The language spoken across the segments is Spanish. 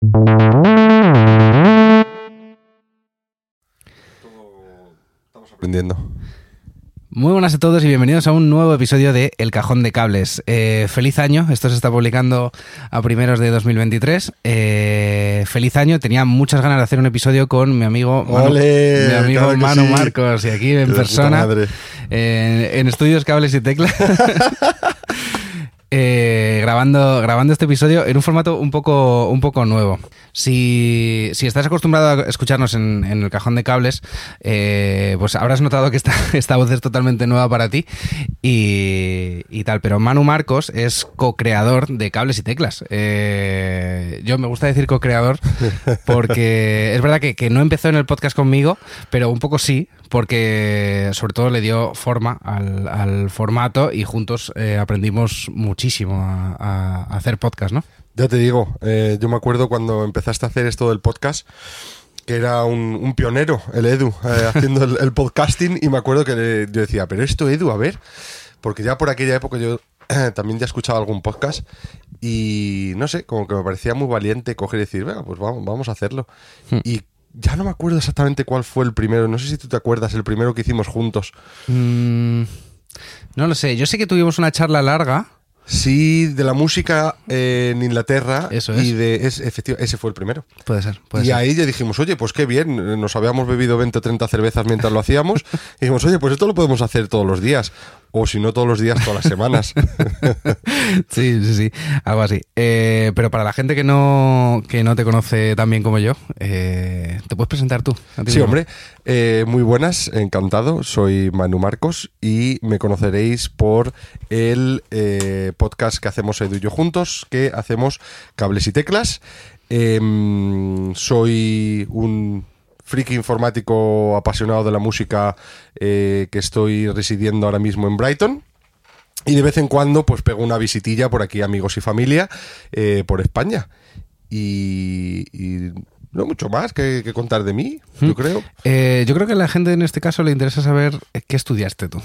Estamos aprendiendo. Muy buenas a todos y bienvenidos a un nuevo episodio de El Cajón de Cables. Eh, feliz año, esto se está publicando a primeros de 2023. Eh, feliz año, tenía muchas ganas de hacer un episodio con mi amigo Manu, mi amigo Claro Manu sí. Marcos y aquí en persona, eh, en estudios Cables y Teclas. Eh, grabando, grabando este episodio en un formato un poco, un poco nuevo. Si, si estás acostumbrado a escucharnos en, en el cajón de cables, eh, pues habrás notado que esta, esta voz es totalmente nueva para ti y, y tal. Pero Manu Marcos es co-creador de Cables y Teclas. Eh, yo me gusta decir co-creador porque es verdad que, que no empezó en el podcast conmigo, pero un poco sí, porque sobre todo le dio forma al, al formato y juntos eh, aprendimos muchísimo a, a hacer podcast, ¿no? Ya te digo, eh, yo me acuerdo cuando empezaste a hacer esto del podcast, que era un, un pionero, el Edu, eh, haciendo el, el podcasting, y me acuerdo que le- yo decía, pero esto Edu, a ver, porque ya por aquella época yo eh, también ya escuchaba algún podcast y no sé, como que me parecía muy valiente coger y decir, venga, pues vamos, vamos a hacerlo. Hmm. Y ya no me acuerdo exactamente cuál fue el primero, no sé si tú te acuerdas, el primero que hicimos juntos. Mm, no lo sé, yo sé que tuvimos una charla larga. Sí, de la música eh, en Inglaterra. Eso Y es. de, es, efectivo- ese fue el primero. Puede ser, puede y ser. ahí ya dijimos, oye, pues qué bien, nos habíamos bebido 20 o 30 cervezas mientras lo hacíamos. y dijimos, oye, pues esto lo podemos hacer todos los días. O si no todos los días, todas las semanas. Sí, sí, sí, algo así. Eh, pero para la gente que no, que no te conoce tan bien como yo, eh, ¿te puedes presentar tú? sí, mismo? hombre. Eh, muy buenas, encantado. Soy Manu Marcos y me conoceréis por el eh, podcast que hacemos Edu y yo juntos, que hacemos Cables y Teclas. Em, soy un friki informático apasionado de la música eh, que estoy residiendo ahora mismo en Brighton. Y de vez en cuando, pues pego una visitilla por aquí, amigos y familia, por España. Y no mucho más que, que contar de mí, yo creo. Eh, yo creo que a la gente en este caso le interesa saber eh, qué estudiaste tú.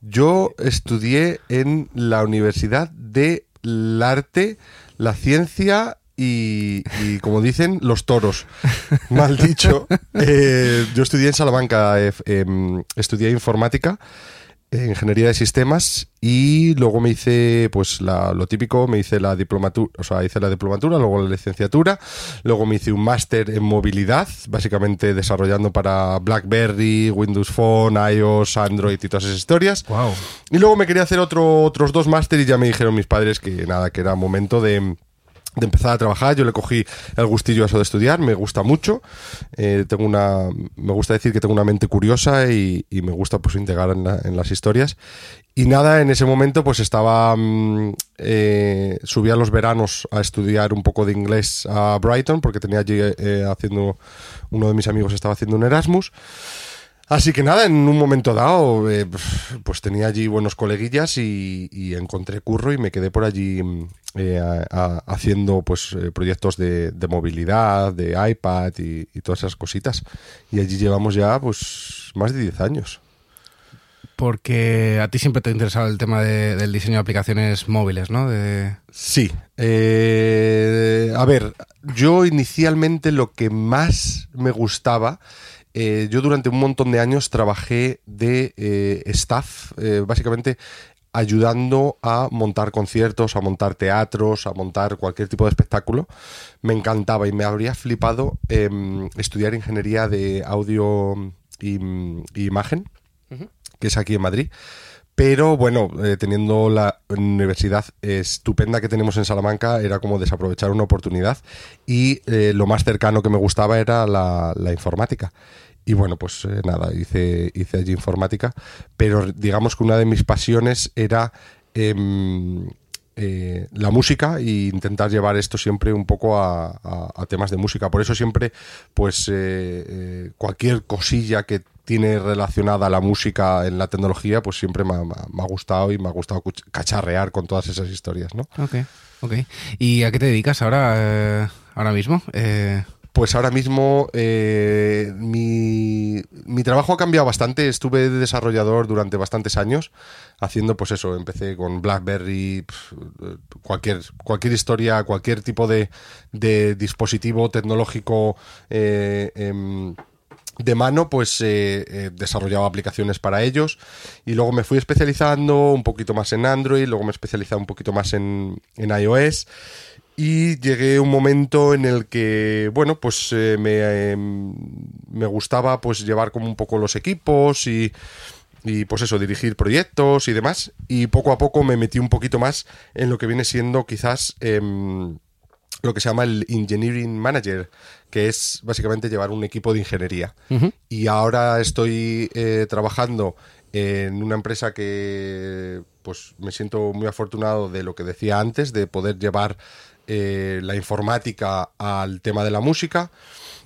Yo estudié en la Universidad del Arte, la Ciencia y, y, como dicen, los toros. Mal dicho. Eh, yo estudié en Salamanca, eh, em, estudié informática. Eh, Ingeniería de sistemas y luego me hice pues la- lo típico, me hice la diplomatura, o sea, hice la diplomatura, luego la licenciatura, luego me hice un máster en movilidad, básicamente desarrollando para BlackBerry, Windows Phone, iOS, Android y todas esas historias. Wow. Y luego me quería hacer otro, otros dos máster y ya me dijeron mis padres que nada, que era momento de, de empezar a trabajar. Yo le cogí el gustillo a eso de estudiar, me gusta mucho. Eh, tengo una, me gusta decir que tengo una mente curiosa y, y me gusta pues integrar en, la- en las historias. Y nada, en ese momento pues estaba, mm, eh, subía los veranos a estudiar un poco de inglés a Brighton porque tenía allí eh, haciendo, uno de mis amigos estaba haciendo un Erasmus. Así que nada, en un momento dado, eh, pues tenía allí buenos coleguillas y, y encontré curro y me quedé por allí mm, eh, a- a- haciendo pues eh, proyectos de, de movilidad, de iPad y, y todas esas cositas. Y allí llevamos ya pues más de 10 años. Porque a ti siempre te ha interesado el tema de- del diseño de aplicaciones móviles, ¿no? De... Sí. a ver, yo inicialmente lo que más me gustaba, eh, yo durante un montón de años trabajé de eh, staff, eh, básicamente ayudando a montar conciertos, a montar teatros, a montar cualquier tipo de espectáculo. Me encantaba y me habría flipado em, estudiar ingeniería de audio y, y imagen, que es aquí en Madrid. Pero bueno, eh, teniendo la universidad estupenda que tenemos en Salamanca, era como desaprovechar una oportunidad. Y eh, lo más cercano que me gustaba era la, la informática. Y bueno, pues eh, nada, hice, hice allí informática. Pero digamos que una de mis pasiones era em, eh, la música e intentar llevar esto siempre un poco a, temas de música. Por eso siempre, pues, eh, eh, cualquier cosilla que tiene relacionada la música en la tecnología, pues siempre me ha, gustado y me ha gustado cacharrear con todas esas historias, ¿no? Ok, ok. ¿Y a qué te dedicas ahora, ahora mismo? Pues ahora mismo eh, mi, trabajo ha cambiado bastante. Estuve de desarrollador durante bastantes años, haciendo pues eso, empecé con BlackBerry, cualquier, historia, cualquier tipo de, dispositivo tecnológico. eh, em, de mano, pues eh, desarrollaba aplicaciones para ellos y luego me fui especializando un poquito más en Android, luego me he especializado un poquito más en iOS y llegué a un momento en el que, bueno, pues eh, me, eh, me gustaba pues llevar como un poco los equipos y, y pues eso, dirigir proyectos y demás y poco a poco me metí un poquito más en lo que viene siendo quizás... em, lo que se llama el Engineering Manager, que es básicamente llevar un equipo de ingeniería. Y ahora estoy eh, trabajando en una empresa que pues me siento muy afortunado de lo que decía antes, de poder llevar eh, la informática al tema de la música.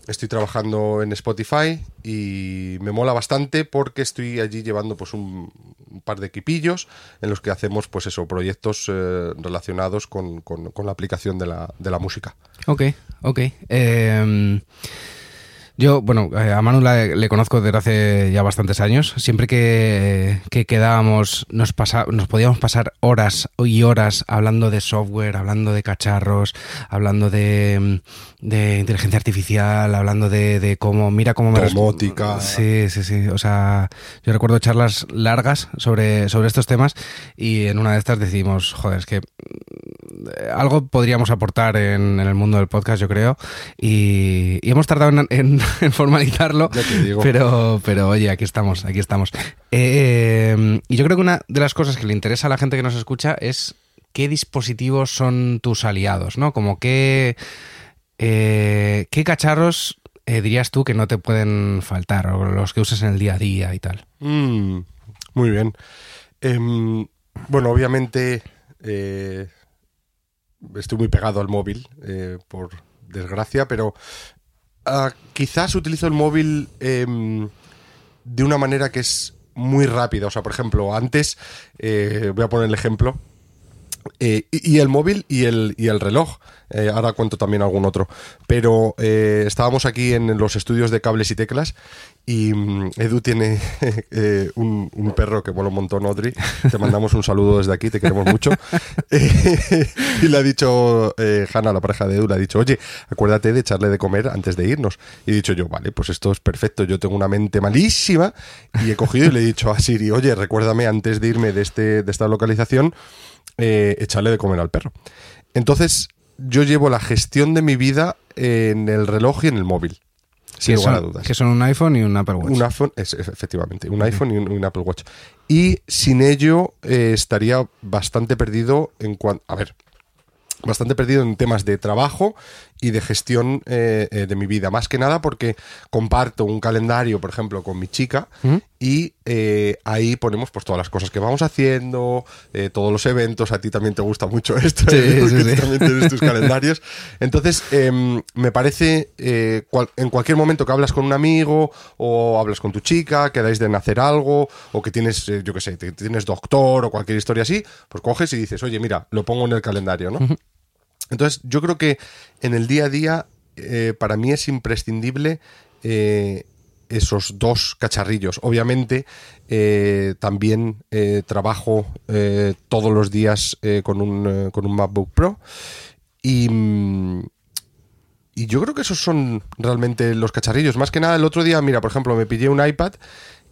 Estoy trabajando en Spotify y me mola bastante porque estoy allí llevando pues un, par de equipillos en los que hacemos pues eso, proyectos eh, relacionados con, con- la aplicación de la, de la música. Ok, ok. Eh, yo, bueno, eh, a Manu la- le conozco desde hace ya bastantes años. Siempre que, que quedábamos, nos, pasa, nos podíamos pasar horas y horas hablando de software, hablando de cacharros, hablando de, de inteligencia artificial, hablando de, de cómo, mira cómo me... Domótica. Sí, sí, sí. O sea, yo recuerdo charlas largas sobre, sobre estos temas y en una de estas decidimos, joder, es que eh, algo podríamos aportar en, en el mundo del podcast, yo creo. Y, y hemos tardado en, en- en formalizarlo. Ya te digo. Pero, pero oye, aquí estamos, aquí estamos. Eh, y yo creo que una de las cosas que le interesa a la gente que nos escucha es qué dispositivos son tus aliados, ¿no? Como qué, eh, qué cacharros eh, dirías tú que no te pueden faltar, o los que uses en el día a día y tal. Mm, muy bien. Em, bueno, obviamente estoy muy pegado al móvil, por desgracia, pero ah, quizás utilizo el móvil em, de una manera que es muy rápida. O sea, por ejemplo, antes, eh, voy a poner el ejemplo, eh, y, el móvil y el, y el reloj. Eh, ahora cuento también algún otro. Pero estábamos aquí en los estudios de cables y teclas y mm, Edu tiene eh, un, perro que mola un montón, Audrey. Te mandamos un saludo desde aquí, te queremos mucho. Y le ha dicho eh, Hanna, la pareja de Edu, le ha dicho, oye, acuérdate de echarle de comer antes de irnos. Y he dicho yo, vale, pues esto es perfecto. Yo tengo una mente malísima y he cogido y le he dicho a Siri, oye, recuérdame antes de irme de, este, de esta localización eh, echarle de comer al perro. Entonces, yo llevo la gestión de mi vida en el reloj y en el móvil. Sin lugar a son, dudas. que son un iPhone y un Apple Watch. Un iPhone, es, es- efectivamente, un iPhone y un, un Apple Watch. Y sin ello eh, estaría bastante perdido en cuanto... A ver, bastante perdido en temas de trabajo y de gestión eh, eh, de mi vida. Más que nada porque comparto un calendario, por ejemplo, con mi chica y eh, ahí ponemos pues todas las cosas que vamos haciendo, todos los eventos. A ti también te gusta mucho esto, Sí, sí, Que sí. tú también tienes tus calendarios. Entonces, em, me parece, cual- en cualquier momento que hablas con un amigo o hablas con tu chica, quedáis de hacer algo, o que tienes, eh, yo qué sé, te- tienes doctor o cualquier historia así, pues coges y dices, oye, mira, lo pongo en el calendario, ¿no? Entonces, yo creo que en el día a día, eh, para mí es imprescindible eh, esos dos cacharrillos. Obviamente, eh, también trabajo todos los días con, un, con un MacBook Pro. Y, mm, y yo creo que esos son realmente los cacharrillos. Más que nada, el otro día, mira, por ejemplo, me pillé un iPad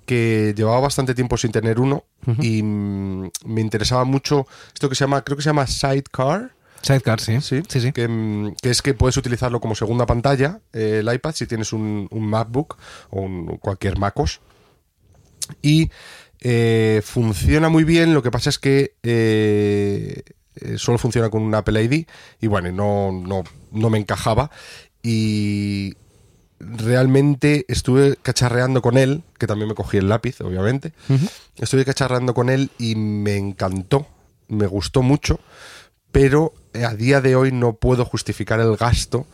que llevaba bastante tiempo sin tener uno y mm, me interesaba mucho esto que se llama, creo que se llama Sidecar. Sidecar, sí. Sí, sí. sí. Que, que es que puedes utilizarlo como segunda pantalla, eh, el iPad, si tienes un, un MacBook o un- cualquier MacOS. Y eh, funciona muy bien, lo que pasa es que eh, solo funciona con un Apple ID y bueno, no, no, no me encajaba. Y realmente estuve cacharreando con él, que también me cogí el lápiz, obviamente. Estuve cacharreando con él y me encantó, me gustó mucho, pero a día de hoy no puedo justificar el gasto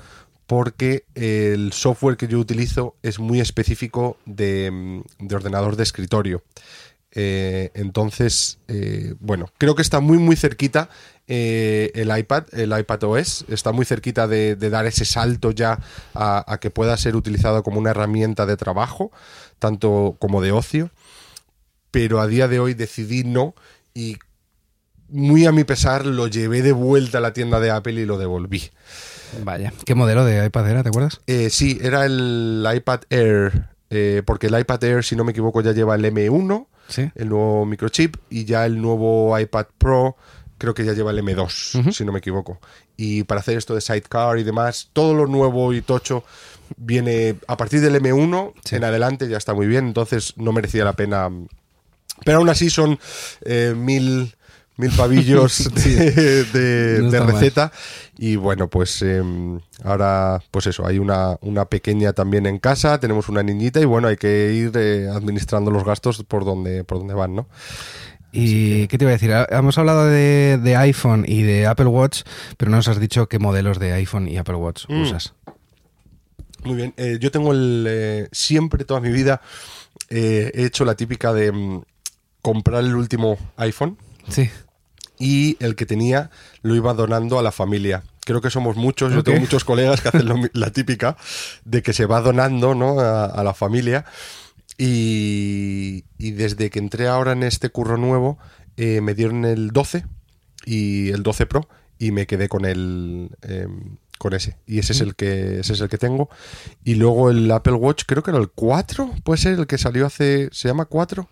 porque el software que yo utilizo es muy específico de, mm, de ordenador de escritorio. Eh, entonces, eh, bueno, creo que está muy, muy cerquita eh, el iPad, el iPad OS, está muy cerquita de, de dar ese salto ya a, a que pueda ser utilizado como una herramienta de trabajo, tanto como de ocio. Pero a día de hoy decidí no y muy a mi pesar lo llevé de vuelta a la tienda de Apple y lo devolví. Vaya. ¿Qué modelo de iPad era, te acuerdas? Eh, sí, era el iPad Air, eh, porque el iPad Air, si no me equivoco, ya lleva el M1, Sí. el nuevo microchip, y ya el nuevo iPad Pro creo que ya lleva el M2, Ujú. si no me equivoco. Y para hacer esto de sidecar y demás, todo lo nuevo y tocho viene a partir del M1 Sí. en adelante, ya está muy bien, entonces no merecía la pena. Pero aún así son eh, mil, mil pavillos de, de- No de está mal. receta. Y bueno, pues eh, ahora, pues eso, hay una, una pequeña también en casa, tenemos una niñita y bueno, hay que ir eh, administrando los gastos por donde, por donde van, ¿no? ¿Y qué te iba a decir? Hemos hablado de, de iPhone y de Apple Watch, pero no nos has dicho qué modelos de iPhone y Apple Watch Mm. usas. Muy bien, eh, yo tengo el... eh, siempre, toda mi vida, eh, he hecho la típica de mm, comprar el último iPhone Sí. Y el que tenía lo iba donando a la familia. Creo que somos muchos, yo tengo muchos colegas que hacen lo la típica de que se va donando ¿no? a, a la familia. Y, y desde que entré ahora en este curro nuevo, eh, me dieron el 12 y el 12 Pro y me quedé con el em, con ese. Y ese es el que ese es el que tengo. Y luego el Apple Watch, creo que era el 4, puede ser el que salió hace. ¿Se llama 4?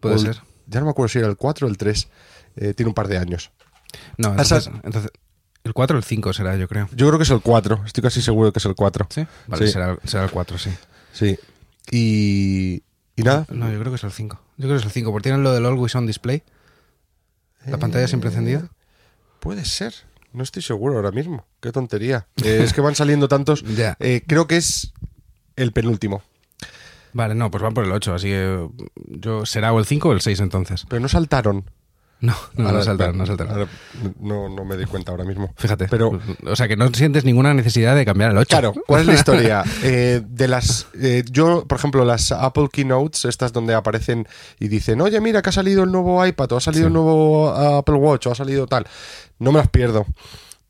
Puede O ser. Ya no me acuerdo si era el 4 o el 3. Eh, tiene un par de años. No, entonces, entonces- el 4 o el 5 será, yo creo. Yo creo que es el 4. Estoy casi seguro que es el 4. ¿Sí? Vale, Sí. Será, será el 4, sí. Sí. Y, y nada. No, yo creo que es el 5. Yo creo que es el 5, porque tienen lo del Always On Display. La pantalla siempre encendida. Puede ser. No estoy seguro ahora mismo. Qué tontería. Eh, es que van saliendo tantos. Ya. Eh, creo que es el penúltimo. Vale, no, pues van por el 8, así que yo será o el 5 o el 6 entonces. Pero no saltaron. No, no, no Ahora- saltaron, no saltaron. ahora no, no me doy cuenta ahora mismo. Fíjate. Pero o sea, que no sientes ninguna necesidad de cambiar el 8. Claro, ¿cuál es la historia? Eh, de las. eh, yo, por ejemplo, las Apple Keynotes, estas donde aparecen y dicen, oye, mira que ha salido el nuevo iPad, o ha salido Sí. el nuevo Apple Watch, o ha salido tal. No me las pierdo.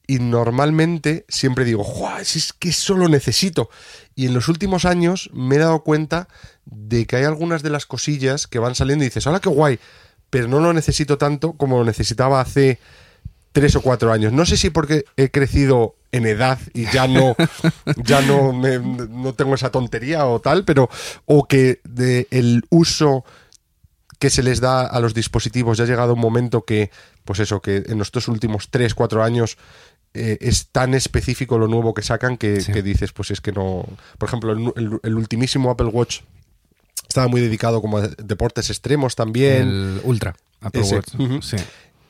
Y normalmente siempre digo. Si es que eso lo necesito. Y en los últimos años me he dado cuenta de que hay algunas de las cosillas que van saliendo y dices, ¡hola, qué guay! Pero no lo necesito tanto como lo necesitaba hace tres o cuatro años. No sé si porque he crecido en edad y ya no, ya no, me- no tengo esa tontería o tal, pero o que de el uso que se les da a los dispositivos ya ha llegado un momento que, pues eso, que en estos últimos tres, cuatro años eh, es tan específico lo nuevo que sacan que, Sí. que dices, pues es que no. Por ejemplo, el, el- el ultimísimo Apple Watch estaba muy dedicado como a deportes extremos también. El Ultra. Apple Watch. Sí.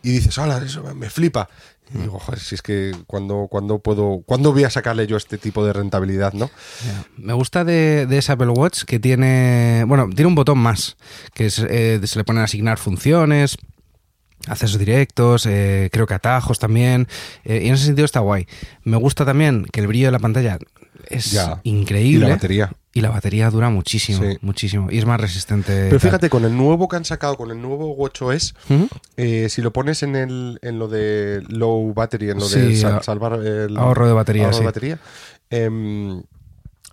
y dices, hola, eso me- flipa. Y digo, joder, si es que cuando, cuando puedo, ¿cuándo voy a sacarle yo este tipo de rentabilidad, no? Me gusta de, de ese Apple Watch que tiene, bueno, tiene un botón más, que es, eh, se le ponen a asignar funciones, accesos directos, eh, creo que atajos también, eh, y en ese sentido está guay. Me gusta también que el brillo de la pantalla es increíble. Y la batería. Y la batería dura muchísimo, Sí. muchísimo. Y es más resistente. Pero tal. fíjate, con el nuevo que han sacado, con el nuevo WatchOS, Ujú. eh, si lo pones en, el, en lo de low battery, en lo Sí, de sal- salvar el ahorro de batería, ahorro de batería, em,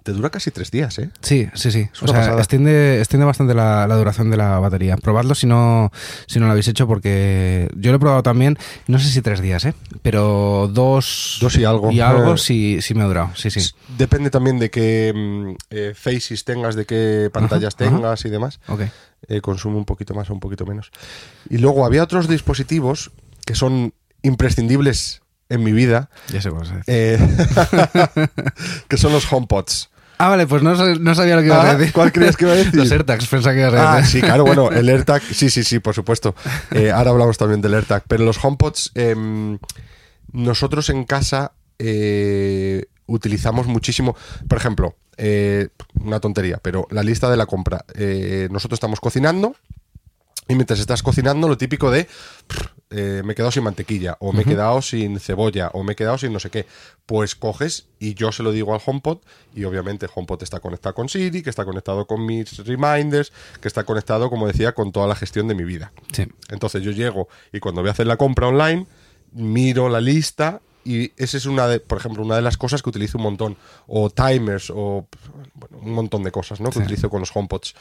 te dura casi tres días, ¿eh? Sí, sí, sí. Es O sea, extiende, extiende bastante la, la duración de la batería. Probadlo si no, si no lo habéis hecho, porque yo lo he probado también, no sé si tres días, ¿eh? Pero dos, Dos y algo. Y algo Eh. sí, sí me ha durado, sí, sí. Depende también de qué mm, eh, faces tengas, de qué pantallas Ajá, ajá. tengas y demás. Ok. eh, consume un poquito más o un poquito menos. Y luego había otros dispositivos que son imprescindibles en mi vida, Ya es. eh, que son los HomePods. Ah, vale, pues no, no sabía lo que iba Ah, a decir. ¿cuál creías que iba a decir? Los AirTags, pensaba que iba a Ah, decir. sí, claro, bueno, el AirTag, sí, sí, sí, por supuesto. Eh, ahora hablamos también del AirTag, pero los HomePods, em, nosotros en casa eh, utilizamos muchísimo, por ejemplo, eh, una tontería, pero la lista de la compra. Nosotros estamos cocinando y mientras estás cocinando, lo típico de eh, me he quedado sin mantequilla, o me he quedado sin cebolla, o me he quedado sin no sé qué. Pues coges y yo se lo digo al HomePod, y obviamente HomePod está conectado con Siri, que está conectado con mis reminders, que está conectado, como decía, con toda la gestión de mi vida. Sí. Entonces yo llego y cuando voy a hacer la compra online, miro la lista y esa es una de, por ejemplo, una de las cosas que utilizo un montón. O timers, o bueno, un montón de cosas, ¿no? Que Sí. utilizo con los HomePods.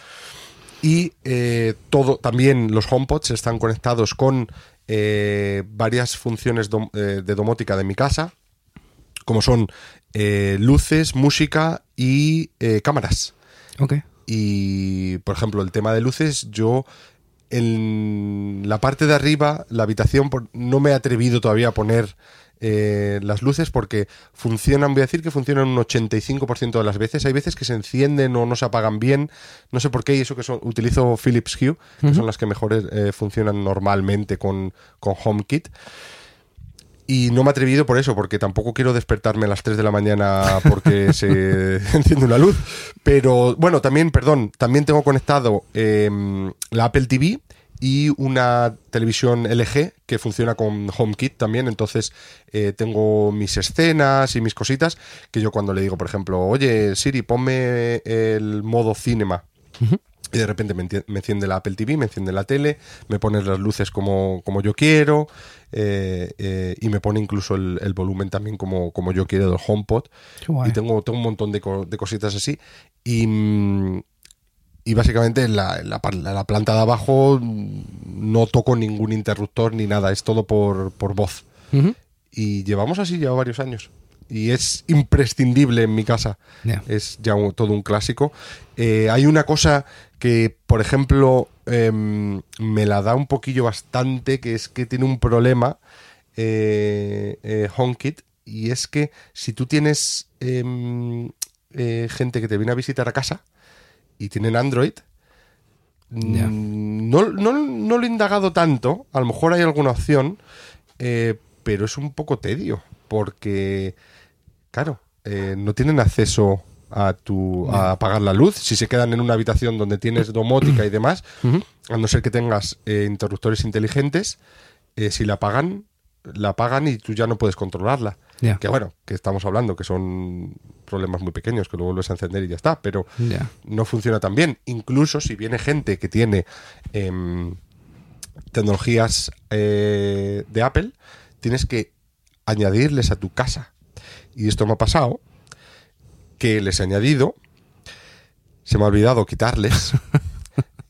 Y eh, todo, también los HomePods están conectados con eh, varias funciones dom- eh, de domótica de mi casa, como son eh, luces, música y eh, cámaras. Ok. Y, por ejemplo, el tema de luces, yo en la parte de arriba, la habitación, no me he atrevido todavía a poner eh, las luces porque funcionan, voy a decir que funcionan un 85% de las veces. Hay veces que se encienden o no se apagan bien, no sé por qué, y eso que son, utilizo Philips Hue, que son las que mejor eh, funcionan normalmente con, con HomeKit. Y no me he atrevido por eso, porque tampoco quiero despertarme a las 3 de la mañana porque se enciende una luz. Pero bueno, también, perdón, también tengo conectado eh, la Apple TV y una televisión LG que funciona con HomeKit también. Entonces eh, tengo mis escenas y mis cositas que yo cuando le digo, por ejemplo, oye Siri, ponme el modo cinema. Y de repente me, me enciende la Apple TV, me enciende la tele, me pone las luces como, como yo quiero eh, eh, y me pone incluso el, el volumen también como, como yo quiero del HomePod. Y tengo, tengo un montón de, co- de cositas así. Y, mm, y básicamente en la, en la par- en la planta de abajo no toco ningún interruptor ni nada, es todo por, por voz. Y llevamos así ya varios años. Y es imprescindible en mi casa. Ya. Es ya un- todo un clásico. Eh, hay una cosa que, por ejemplo, em, me la da un poquillo bastante, que es que tiene un problema eh, eh, HomeKit, y es que si tú tienes em, eh, gente que te viene a visitar a casa y tienen Android, mm, no, no- no lo he indagado tanto, a lo mejor hay alguna opción, eh, pero es un poco tedio, porque, claro, eh, no tienen acceso a tu a apagar la luz. Si se quedan en una habitación donde tienes domótica y demás a no ser que tengas eh, interruptores inteligentes eh, si la apagan la apagan y tú ya no puedes controlarla. Que bueno que estamos hablando que son problemas muy pequeños que lo vuelves a encender y ya está pero no funciona tan bien. Incluso si viene gente que tiene em, tecnologías eh, de Apple, tienes que añadirles a tu casa. Y esto me ha pasado, que les he añadido, se me ha olvidado quitarles.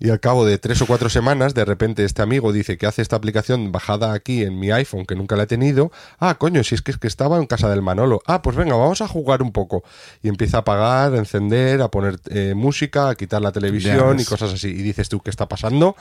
Y al cabo de tres o cuatro semanas, de repente este amigo dice que hace esta aplicación bajada aquí en mi iPhone, que nunca la he tenido. Ah, coño, si es que, es que estaba en casa del Manolo. Ah, pues venga, vamos a jugar un poco. Y empieza a apagar, a encender, a poner eh, música, a quitar la televisión y cosas así. Y dices tú, ¿qué está pasando?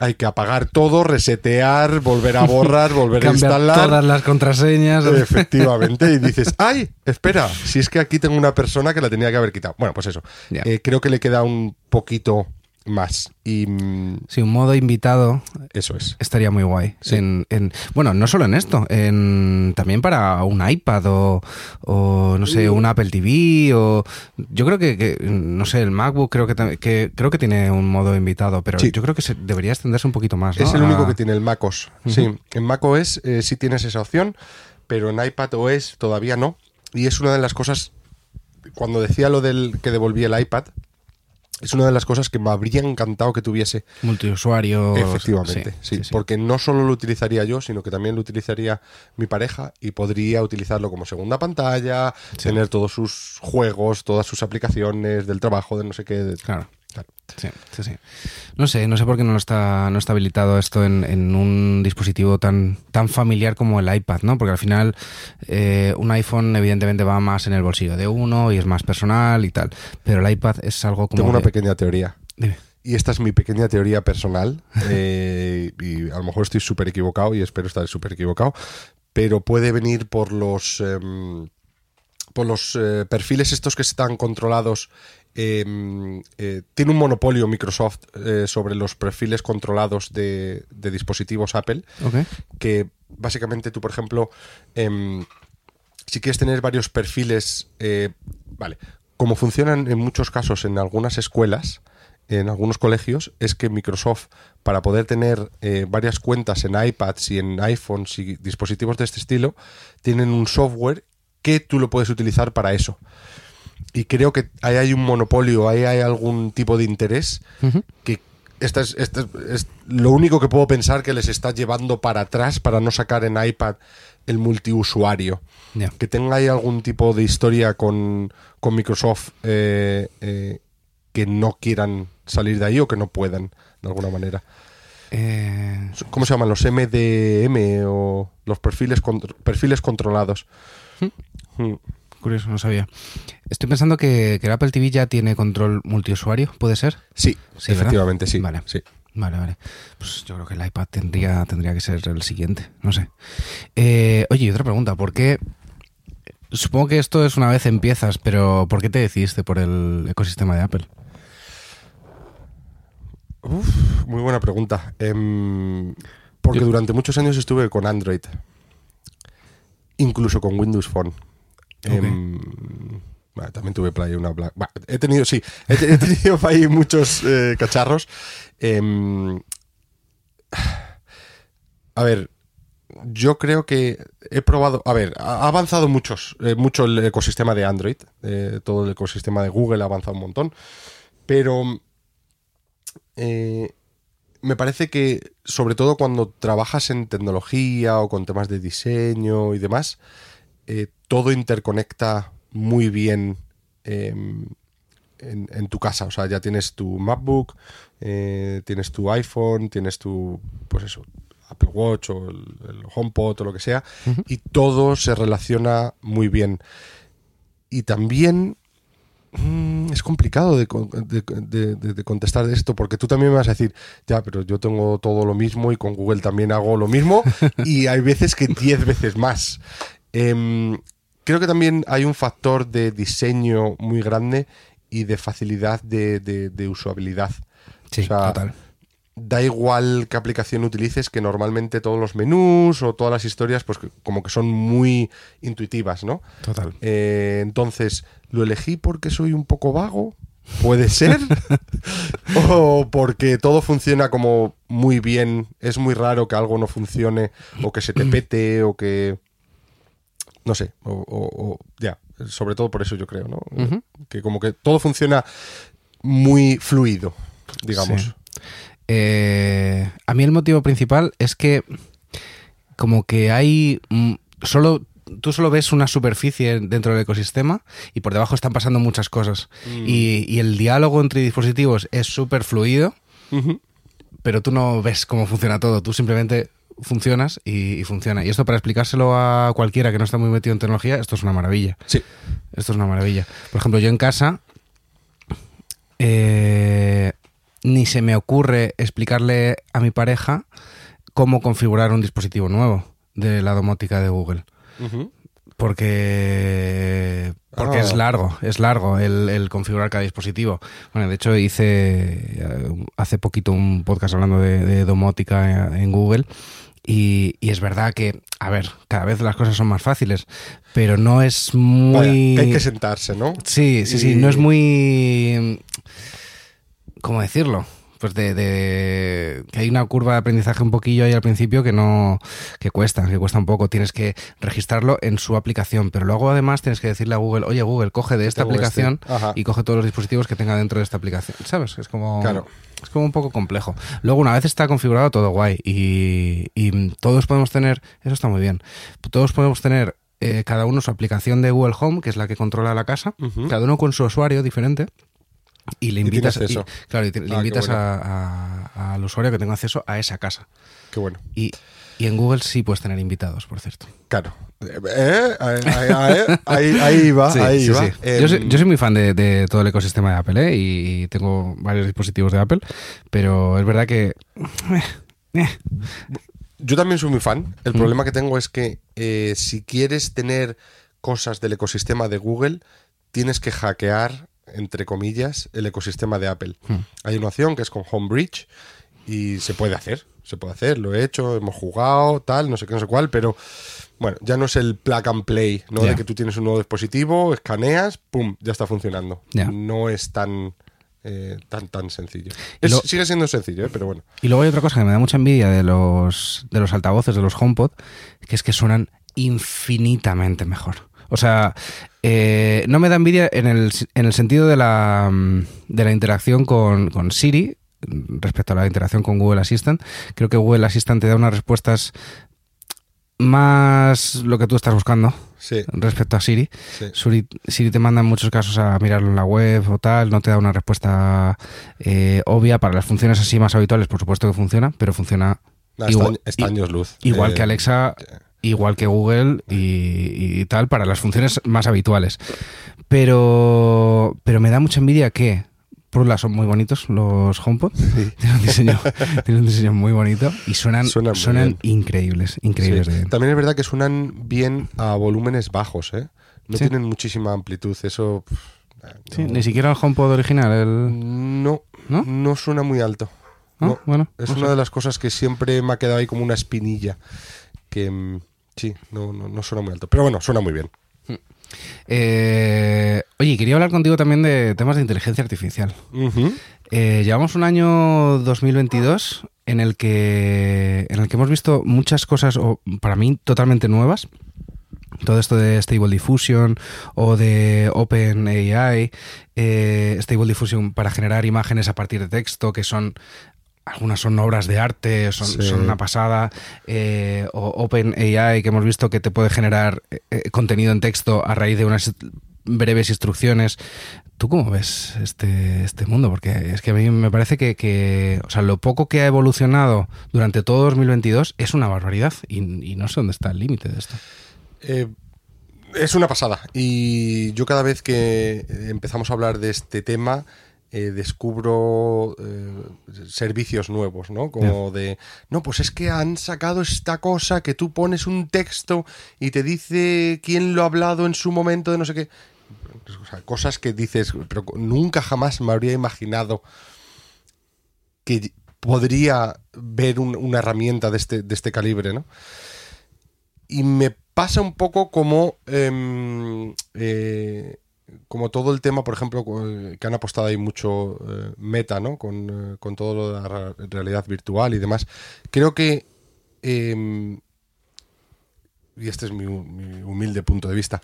Hay que apagar todo, resetear, volver a borrar, volver a instalar. todas las contraseñas. Efectivamente, y dices, ay, espera, si es que aquí tengo una persona que la tenía que haber quitado. Bueno, pues eso. Eh, creo que le queda un poquito más. Y mm, Sí, un modo invitado eso es. estaría muy guay. Sí. En, en- bueno, no solo en esto, en, también para un iPad o, o, no sé, un Apple TV o yo creo que, que, no sé, el MacBook creo que, creo que tiene un modo invitado, pero Sí. yo creo que se, debería extenderse un poquito más. ¿no? Es el único que tiene el macOS. Sí, en macOS eh, sí tienes esa opción, pero en iPadOS todavía no. Y es una de las cosas, cuando decía lo del que devolví el iPad, es una de las cosas que me habría encantado que tuviese multiusuario. Efectivamente, sí, sí, sí. porque no solo lo utilizaría yo, sino que también lo utilizaría mi pareja y podría utilizarlo como segunda pantalla, tener todos sus juegos, todas sus aplicaciones del trabajo, de no sé qué. de- Claro. Claro. Sí, sí, sí. No sé, no sé por qué no está, no está habilitado esto en, en un dispositivo tan, tan familiar como el iPad, ¿no? Porque al final eh, un iPhone evidentemente va más en el bolsillo de uno y es más personal y tal. Pero el iPad es algo como... Tengo una de- pequeña teoría. Dime. Y esta es mi pequeña teoría personal. eh, y a lo mejor estoy súper equivocado y espero estar súper equivocado. Pero puede venir por los. em, por los eh, perfiles estos que están controlados. Em, eh, tiene un monopolio Microsoft eh, sobre los perfiles controlados de, de dispositivos Apple que básicamente tú, por ejemplo, em, si quieres tener varios perfiles, eh, vale, como funcionan en muchos casos en algunas escuelas, en algunos colegios es que Microsoft, para poder tener eh, varias cuentas en iPads y en iPhones y dispositivos de este estilo, tienen un software que tú lo puedes utilizar para eso. Y creo que ahí hay un monopolio, ahí hay algún tipo de interés que esta es, esta es- es lo único que puedo pensar que les está llevando para atrás para no sacar en iPad el multiusuario. Que tenga ahí algún tipo de historia con, con Microsoft eh, eh, que no quieran salir de ahí o que no puedan, de alguna manera. Eh, ¿Cómo se llaman? Los MDM o los perfiles, perfiles controlados. Mm. Curioso, no sabía. Estoy pensando que, que el Apple TV ya tiene control multiusuario, ¿puede ser? Sí, Sí, ¿verdad? efectivamente, sí. Vale. sí. Vale, vale. Pues yo creo que el iPad tendría, tendría que ser el siguiente. No sé. Eh, oye, y otra pregunta. ¿Por qué? Supongo que esto es una vez empiezas, pero ¿por qué te decidiste por el ecosistema de Apple? Uf, muy buena pregunta. Em, porque durante muchos años estuve con Android. Incluso con Windows Phone. Em, también tuve Play una Black. he tenido, sí, he, te- he tenido ahí muchos eh, cacharros. Em, a ver, yo creo que he probado. A ver, ha avanzado muchos, eh, mucho el ecosistema de Android. eh, todo el ecosistema de Google ha avanzado un montón. Pero me parece que, sobre todo cuando trabajas en tecnología o con temas de diseño y demás, eh, todo interconecta muy bien em, en, en tu casa. O sea, ya tienes tu MacBook, eh, tienes tu iPhone, tienes tu, pues eso, Apple Watch o el, el HomePod o lo que sea, y todo se relaciona muy bien. Y también mm, es complicado de, de- de- de- de contestar esto, porque tú también me vas a decir, ya, pero yo tengo todo lo mismo y con Google también hago lo mismo, y hay veces que 10 veces más. Em, creo que también hay un factor de diseño muy grande y de facilidad de, de- de usabilidad. Sí, O sea, total. da igual qué aplicación utilices, que normalmente todos los menús o todas las historias, pues como que son muy intuitivas, ¿no? Total. Eh, entonces, ¿lo elegí porque soy un poco vago? Puede ser. o porque todo funciona como muy bien. Es muy raro que algo no funcione o que se te pete o que... No sé. O, o- o- ya. Sobre todo por eso yo creo, ¿no? Que como que todo funciona muy fluido, digamos. Sí. Eh, a mí el motivo principal es que como que hay mm, solo tú solo ves una superficie dentro del ecosistema y por debajo están pasando muchas cosas y, y el diálogo entre dispositivos es súper fluido pero tú no ves cómo funciona todo tú simplemente funcionas y, y funciona y esto para explicárselo a cualquiera que no está muy metido en tecnología esto es una maravilla Sí. esto es una maravilla. Por ejemplo, yo en casa eh, ni se me ocurre explicarle a mi pareja cómo configurar un dispositivo nuevo de la domótica de Google. Porque, porque Ah. es largo, es largo el, el configurar cada dispositivo. Bueno, de hecho hice eh, hace poquito un podcast hablando de, de domótica en Google y, y es verdad que, a ver, cada vez las cosas son más fáciles, pero no es muy... Vaya, que hay que sentarse, ¿no? Sí, sí, sí, Y- no es muy... ¿Cómo decirlo? Pues de, de- que hay una curva de aprendizaje un poquillo ahí al principio que no que cuesta, que cuesta un poco. Tienes que registrarlo en su aplicación, pero luego además tienes que decirle a Google, oye Google, coge de esta aplicación este. Ajá. y coge todos los dispositivos que tenga dentro de esta aplicación. ¿Sabes? Es como Claro. es como un poco complejo. Luego una vez está configurado todo guay y, y todos podemos tener, eso está muy bien. Todos podemos tener eh, cada uno su aplicación de Google Home, que es la que controla la casa, cada uno con su usuario diferente. Y le invitas, y- claro, y te- le Ah, invitas bueno. a- a- al usuario que tenga acceso a esa casa. Qué bueno. Y, y en Google sí puedes tener invitados, por cierto. Claro. Eh, ahí, ahí- va, Sí, ahí sí, va. sí. Em, Yo, soy, yo soy muy fan de, de todo el ecosistema de Apple ¿eh? y, tengo varios dispositivos de Apple, pero es verdad que... eh, eh, Yo también soy muy fan. El Mm. problema que tengo es que eh, si quieres tener cosas del ecosistema de Google, tienes que hackear, entre comillas, el ecosistema de Apple. Mm. Hay una opción que es con Homebridge y se puede hacer. Se puede hacer, lo he hecho, hemos jugado, tal, no sé qué, no sé cuál, pero bueno, ya no es el plug and play, ¿no? De que tú tienes un nuevo dispositivo, escaneas, pum, ya está funcionando. No es tan eh, tan, tan sencillo. Es- lo- sigue siendo sencillo, ¿eh? pero bueno. Y luego hay otra cosa que me da mucha envidia de los, de los altavoces, de los HomePod, que es que suenan infinitamente mejor. O sea, eh, no me da envidia en el, en el sentido de la, mm, de la interacción con, con Siri respecto a la interacción con Google Assistant. Creo que Google Assistant te da unas respuestas más lo que tú estás buscando Sí, respecto a Siri. sí. Siri, Siri te manda en muchos casos a mirarlo en la web o tal, no te da una respuesta eh, obvia para las funciones así más habituales, por supuesto que funciona, pero funciona Ah, está, igual, está años luz. igual Eh, que Alexa, igual que Google y, y tal para las funciones más habituales. Pero, pero me da mucha envidia que, por un lado, son muy bonitos los HomePod, tienen, un diseño, tienen un diseño muy bonito y suenan, Suenan increíbles, increíbles sí. de bien. También es verdad que suenan bien a volúmenes bajos, ¿eh? No Sí. tienen muchísima amplitud, eso... Sí, no- ni siquiera el HomePod original, el... No, ¿No? no suena muy alto. ¿no? No, Bueno, es sé. una de las cosas que siempre me ha quedado ahí como una espinilla. Que mm, sí, no, no, no suena muy alto. Pero bueno, suena muy bien. Eh, oye, quería hablar contigo también de temas de inteligencia artificial. Eh, llevamos un año 2022 en el que en el que hemos visto muchas cosas, o para mí totalmente nuevas. Todo esto de Stable Diffusion o de OpenAI, eh, Stable Diffusion para generar imágenes a partir de texto, que son algunas son obras de arte, son, Sí. son una pasada, eh, o OpenAI, que hemos visto que te puede generar eh, eh, contenido en texto a raíz de unas breves instrucciones. ¿Tú cómo ves este, este mundo? Porque es que a mí me parece que, que, o sea, lo poco que ha evolucionado durante todo 2022 es una barbaridad y, y no sé dónde está el límite de esto. Eh, es una pasada. Y yo cada vez que empezamos a hablar de este tema, eh, descubro eh, servicios nuevos, ¿no? Como de, no, pues es que han sacado esta cosa que tú pones un texto y te dice quién lo ha hablado en su momento de no sé qué. O sea, cosas que dices, pero nunca jamás me habría imaginado que podría ver un- una herramienta de este, de este calibre, ¿no? Y me pasa un poco como, em, eh, como todo el tema, por ejemplo, que han apostado ahí mucho eh, meta, ¿no? Con, eh, con todo lo de la realidad virtual y demás. Creo que, em, y este es mi, hu- mi humilde punto de vista,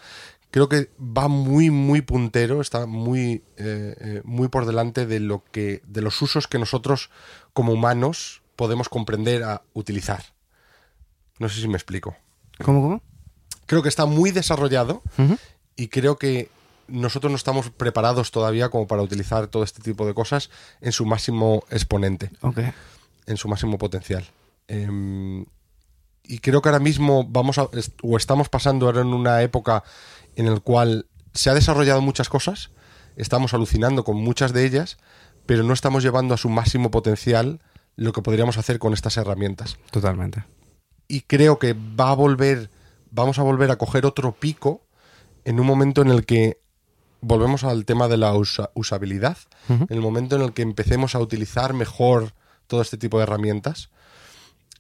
creo que va muy, muy puntero, está muy, eh, muy por delante de lo que, de los usos que nosotros como humanos podemos comprender a utilizar. No sé si me explico. ¿Cómo, cómo? Creo que está muy desarrollado y creo que nosotros no estamos preparados todavía como para utilizar todo este tipo de cosas en su máximo exponente, en su máximo potencial. Em, y creo que ahora mismo vamos a, o estamos pasando ahora en una época en la cual se ha desarrollado muchas cosas, estamos alucinando con muchas de ellas, pero no estamos llevando a su máximo potencial lo que podríamos hacer con estas herramientas. Totalmente. y creo que va a volver, vamos a volver a coger otro pico en un momento en el que volvemos al tema de la usa- usabilidad, en el momento en el que empecemos a utilizar mejor todo este tipo de herramientas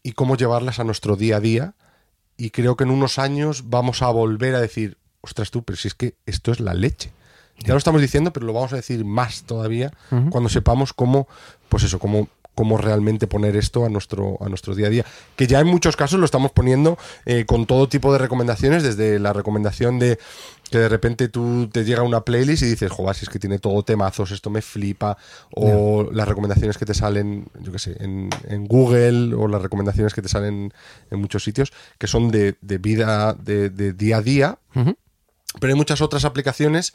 y cómo llevarlas a nuestro día a día. Y creo que en unos años vamos a volver a decir, ostras tú, pero si es que esto es la leche. Ya lo estamos diciendo, pero lo vamos a decir más todavía cuando sepamos cómo, pues eso, cómo, cómo realmente poner esto a nuestro, a nuestro día a día. Que ya en muchos casos lo estamos poniendo eh, con todo tipo de recomendaciones, desde la recomendación de que de repente tú te llega una playlist y dices, joder, si es que tiene todo temazos, esto me flipa, o las recomendaciones que te salen, yo qué sé, en, en Google, o las recomendaciones que te salen en muchos sitios, que son de, de vida, de, de día a día, pero hay muchas otras aplicaciones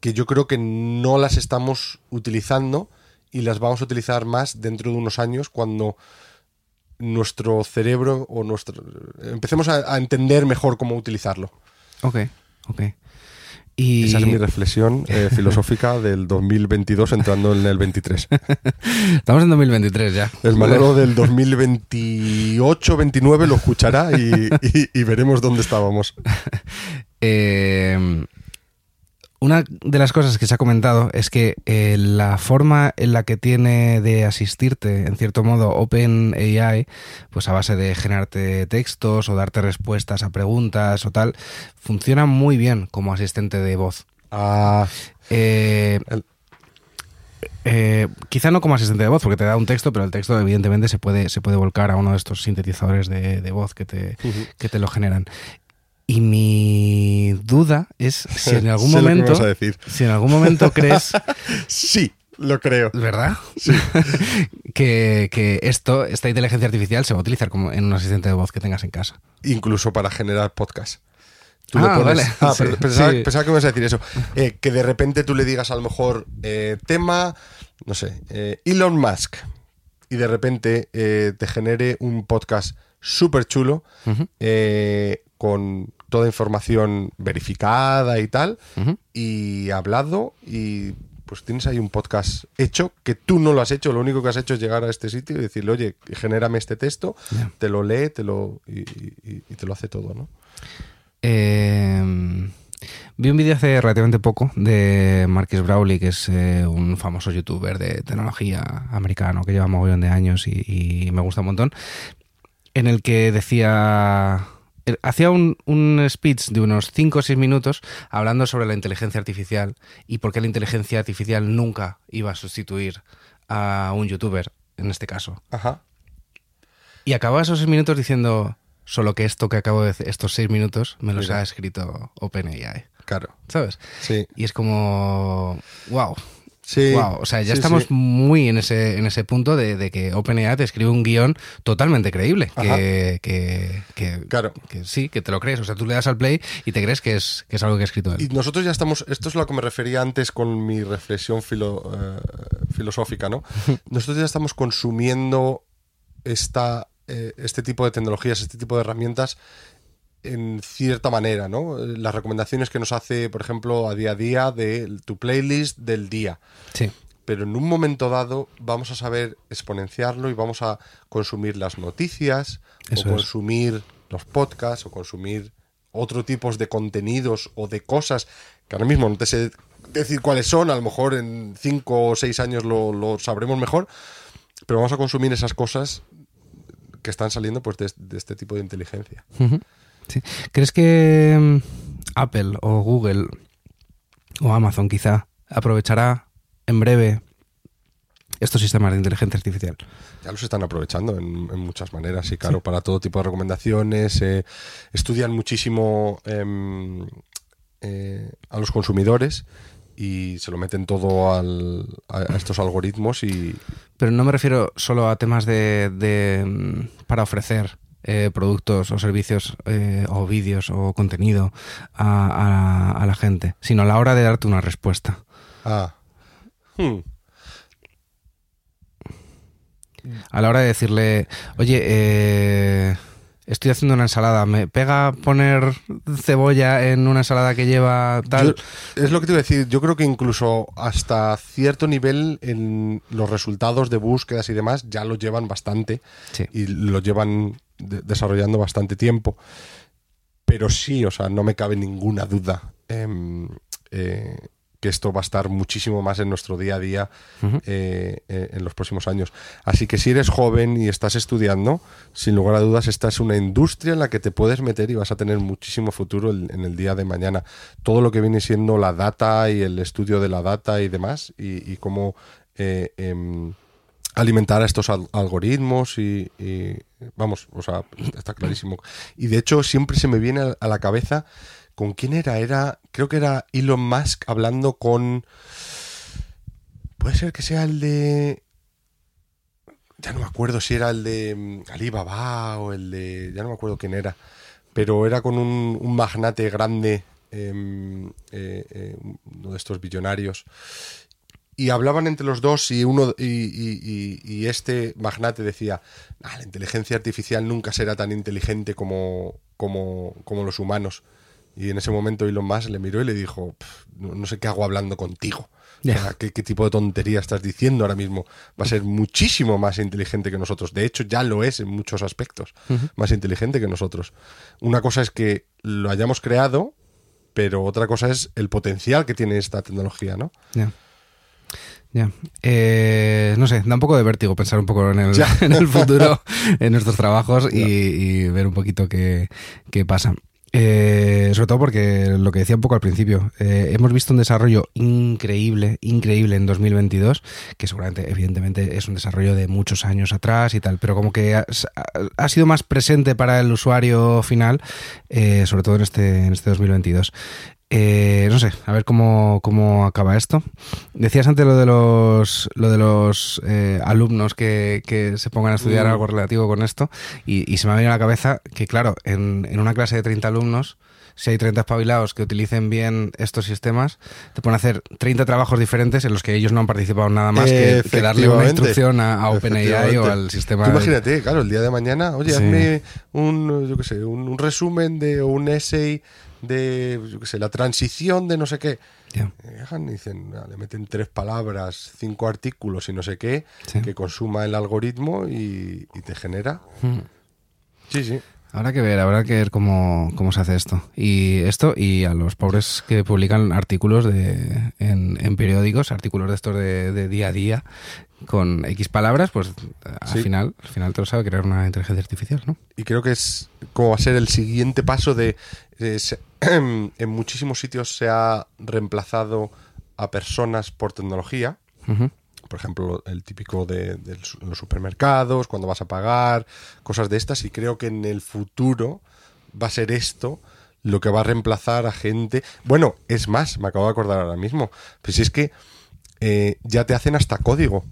que yo creo que no las estamos utilizando y las vamos a utilizar más dentro de unos años cuando nuestro cerebro o nuestro empecemos a, a entender mejor cómo utilizarlo. Ok, ok. Y... Esa es mi reflexión eh, filosófica del 2022 entrando en el 23. Estamos en 2023 ya. El Manolo del 2028-29 lo escuchará y, y- y veremos dónde estábamos. Eh, una de las cosas que se ha comentado es que eh, la forma en la que tiene de asistirte, en cierto modo, OpenAI, pues a base de generarte textos o darte respuestas a preguntas o tal, funciona muy bien como asistente de voz. Ah, Eh, El- Eh, quizá no como asistente de voz, porque te da un texto, pero el texto evidentemente se puede, se puede volcar a uno de estos sintetizadores de, de voz que te, que te lo generan. Y mi duda es si en algún momento, a decir. si en algún momento crees, Sí, lo creo. ¿verdad? que, que esto, esta inteligencia artificial se va a utilizar como en un asistente de voz que tengas en casa. Incluso para generar podcast. Ah, vale. Ah, Sí, pensaba, sí. pensaba que me ibas a decir eso. Eh, que de repente tú le digas a lo mejor eh, tema, no sé, eh, Elon Musk. Y de repente te genere un podcast súper chulo eh, con toda información verificada y tal, y hablado, y pues tienes ahí un podcast hecho que tú no lo has hecho, lo único que has hecho es llegar a este sitio y decirle, oye, genérame este texto, te lo lee, te lo y, y- y te lo hace todo, ¿no? Eh, vi un vídeo hace relativamente poco de Marcus Brawley, que es eh, un famoso youtuber de tecnología americano que lleva mogollón de años y, y me gusta un montón, en el que decía... eh, Hacía un, un speech de unos 5 o 6 minutos hablando sobre la inteligencia artificial y por qué la inteligencia artificial nunca iba a sustituir a un youtuber, en este caso. Ajá. Y acababa esos seis minutos diciendo, solo que esto que acabo de decir, estos seis minutos, me los Mira. ha escrito OpenAI, Claro. ¿sabes? Sí. Y es como, wow, Sí. wow. O sea, ya Sí, estamos sí. muy en ese, en ese punto de, de que OpenAI te escribe un guion totalmente creíble. Que, que, que, Claro. que sí, que te lo crees. O sea, tú le das al play y te crees que es, que es algo que ha escrito Y él. nosotros ya estamos, esto es lo que me refería antes con mi reflexión filo- eh, filosófica, ¿no? Nosotros ya estamos consumiendo esta, eh, este tipo de tecnologías, este tipo de herramientas en cierta manera, ¿no? Las recomendaciones que nos hace, por ejemplo, a día a día de tu playlist del día. Sí. Pero en un momento dado vamos a saber exponenciarlo y vamos a consumir las noticias, Eso o es. consumir los podcasts, o consumir otro tipos de contenidos o de cosas que ahora mismo no te sé decir cuáles son, a lo mejor en cinco o seis años lo, lo sabremos mejor, pero vamos a consumir esas cosas que están saliendo pues de, de este tipo de inteligencia. Ujú. Sí. ¿Crees que mm, Apple o Google o Amazon quizá aprovechará en breve estos sistemas de inteligencia artificial? Ya los están aprovechando en, en muchas maneras, y claro, para todo tipo de recomendaciones. eh, estudian muchísimo em, eh, a los consumidores y se lo meten todo al- a, a estos algoritmos y Pero no me refiero solo a temas de, de, mm, para ofrecer eh, productos o servicios eh, o vídeos o contenido a, a- a la gente, sino a la hora de darte una respuesta. ah, hmm, A la hora de decirle, oye, eh, estoy haciendo una ensalada, ¿me pega poner cebolla en una ensalada que lleva tal? Yo- es lo que te iba a decir. Yo creo que incluso hasta cierto nivel en los resultados de búsquedas y demás ya lo llevan bastante Sí. y lo llevan de- desarrollando bastante tiempo. Pero sí, o sea, no me cabe ninguna duda em, eh, que esto va a estar muchísimo más en nuestro día a día eh, eh, en los próximos años. Así que si eres joven y estás estudiando, sin lugar a dudas, esta es una industria en la que te puedes meter y vas a tener muchísimo futuro el- en el día de mañana. Todo lo que viene siendo la data y el estudio de la data y demás, y, y cómo eh, em, alimentar a estos al- algoritmos y, vamos, o sea, está clarísimo. Y de hecho siempre se me viene a- a la cabeza con quién era, era, creo que era Elon Musk hablando con Puede ser que sea el de. Ya no me acuerdo si era el de mm, Alibaba o el de. Ya no me acuerdo quién era. Pero era con un, un magnate grande, em, eh, eh, uno de estos billonarios. Y hablaban entre los dos y uno y, y- este magnate decía, "Ah, la inteligencia artificial nunca será tan inteligente como, como, como los humanos. Y en ese momento Elon Musk le miró y le dijo, "Pf, no, sé qué hago hablando contigo. O sea, ¿qué, qué tipo de tontería estás diciendo ahora mismo? Va a ser muchísimo más inteligente que nosotros. De hecho, ya lo es en muchos aspectos. Más inteligente que nosotros. Una cosa es que lo hayamos creado, pero otra cosa es el potencial que tiene esta tecnología, ¿no? Ya. Eh, no sé, da un poco de vértigo pensar un poco en el, Ya. en el futuro, en nuestros trabajos y, y ver un poquito qué, qué pasa. Eh, sobre todo porque lo que decía un poco al principio, eh, hemos visto un desarrollo increíble, increíble en 2022, que seguramente, evidentemente, es un desarrollo de muchos años atrás y tal, pero como que ha, ha sido más presente para el usuario final, eh, sobre todo en este, en este 2022. Eh, no sé, a ver cómo, cómo, acaba esto. Decías antes lo de los, lo de los eh, alumnos que, que, se pongan a estudiar mm. algo relativo con esto y, y, se me ha venido a la cabeza que, claro, en, en, una clase de 30 alumnos, si hay 30 espabilados que utilicen bien estos sistemas, te pueden hacer 30 trabajos diferentes en los que ellos no han participado nada más que, que darle una instrucción a, a OpenAI o al sistema. Tú imagínate, claro, el día de mañana, oye, sí. hazme un, yo qué sé, un, un resumen de un essay de, yo qué sé, la transición de no sé qué. Yeah. Dejan, dicen, le meten tres palabras, cinco artículos y no sé qué, sí. que consuma el algoritmo y, y te genera. Mm. Sí, sí. Habrá que ver, habrá que ver cómo, cómo, se hace esto. Y esto, y a los pobres que publican artículos de, en, en periódicos, artículos de estos de, de, día a día, con X palabras, pues al sí. final, al final te lo sabe crear una inteligencia artificial, ¿no? Y creo que es como va a ser el siguiente paso de, en muchísimos sitios se ha reemplazado a personas por tecnología. Uh -huh por ejemplo, el típico de, de, los supermercados, cuando vas a pagar, cosas de estas, y creo que en el futuro va a ser esto lo que va a reemplazar a gente. Bueno, es más, me acabo de acordar ahora mismo, pues es que eh, ya te hacen hasta código.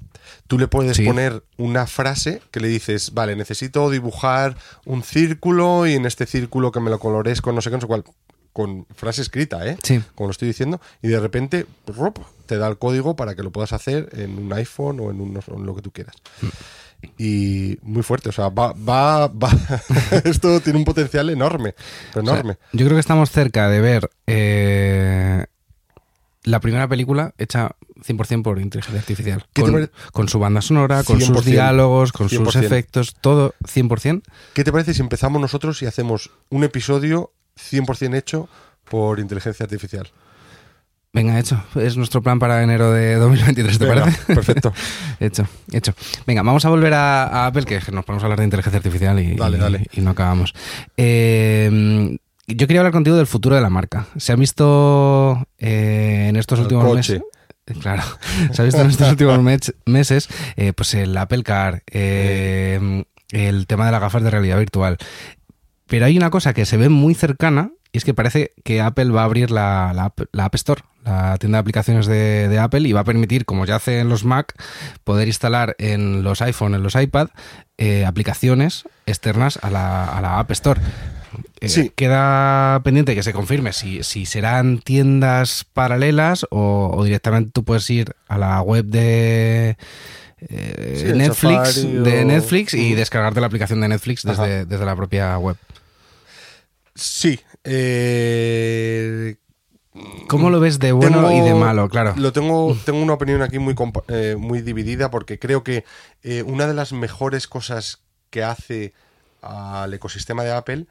Tú le puedes sí. poner una frase que le dices, vale, necesito dibujar un círculo y en este círculo que me lo colores con no sé qué, no sé cuál con frase escrita, ¿eh? Sí. Como lo estoy diciendo, y de repente ¡rup! te da el código para que lo puedas hacer en un iPhone o en, un, o en lo que tú quieras. Mm. Y muy fuerte, o sea, va, va, va. esto tiene un potencial enorme, enorme. O sea, yo creo que estamos cerca de ver eh, la primera película hecha 100% por inteligencia artificial. Con, con, su banda sonora, con sus diálogos, con 100%. sus efectos, todo 100%. ¿Qué te parece si empezamos nosotros y hacemos un episodio 100% hecho por inteligencia artificial. Venga, hecho. Es nuestro plan para enero de 2023, ¿te Venga, parece? Perfecto. hecho, hecho. Venga, vamos a volver a, a, Apple, que nos ponemos a hablar de inteligencia artificial y, dale, y, dale. y no acabamos. Eh, yo quería hablar contigo del futuro de la marca. Se ha visto eh, en estos El últimos coche. meses. Claro, se ha visto en estos últimos mes, meses eh, pues el Apple Car, eh, el tema de las gafas de realidad virtual. Pero hay una cosa que se ve muy cercana y es que parece que Apple va a abrir la, la, la App Store, la tienda de aplicaciones de, de, Apple, y va a permitir, como ya hace en los Mac, poder instalar en los iPhone, en los iPad, eh, aplicaciones externas a la, a la App Store. Eh, sí. Queda pendiente que se confirme si, si serán tiendas paralelas o, o, directamente tú puedes ir a la web de eh, sí, Netflix, de o... Netflix y descargarte la aplicación de Netflix desde, desde la propia web. Sí. Eh... ¿Cómo lo ves de bueno tengo, y de malo? Claro. Lo tengo, tengo una opinión aquí muy, eh, muy dividida porque creo que eh, una de las mejores cosas que hace al ecosistema de Apple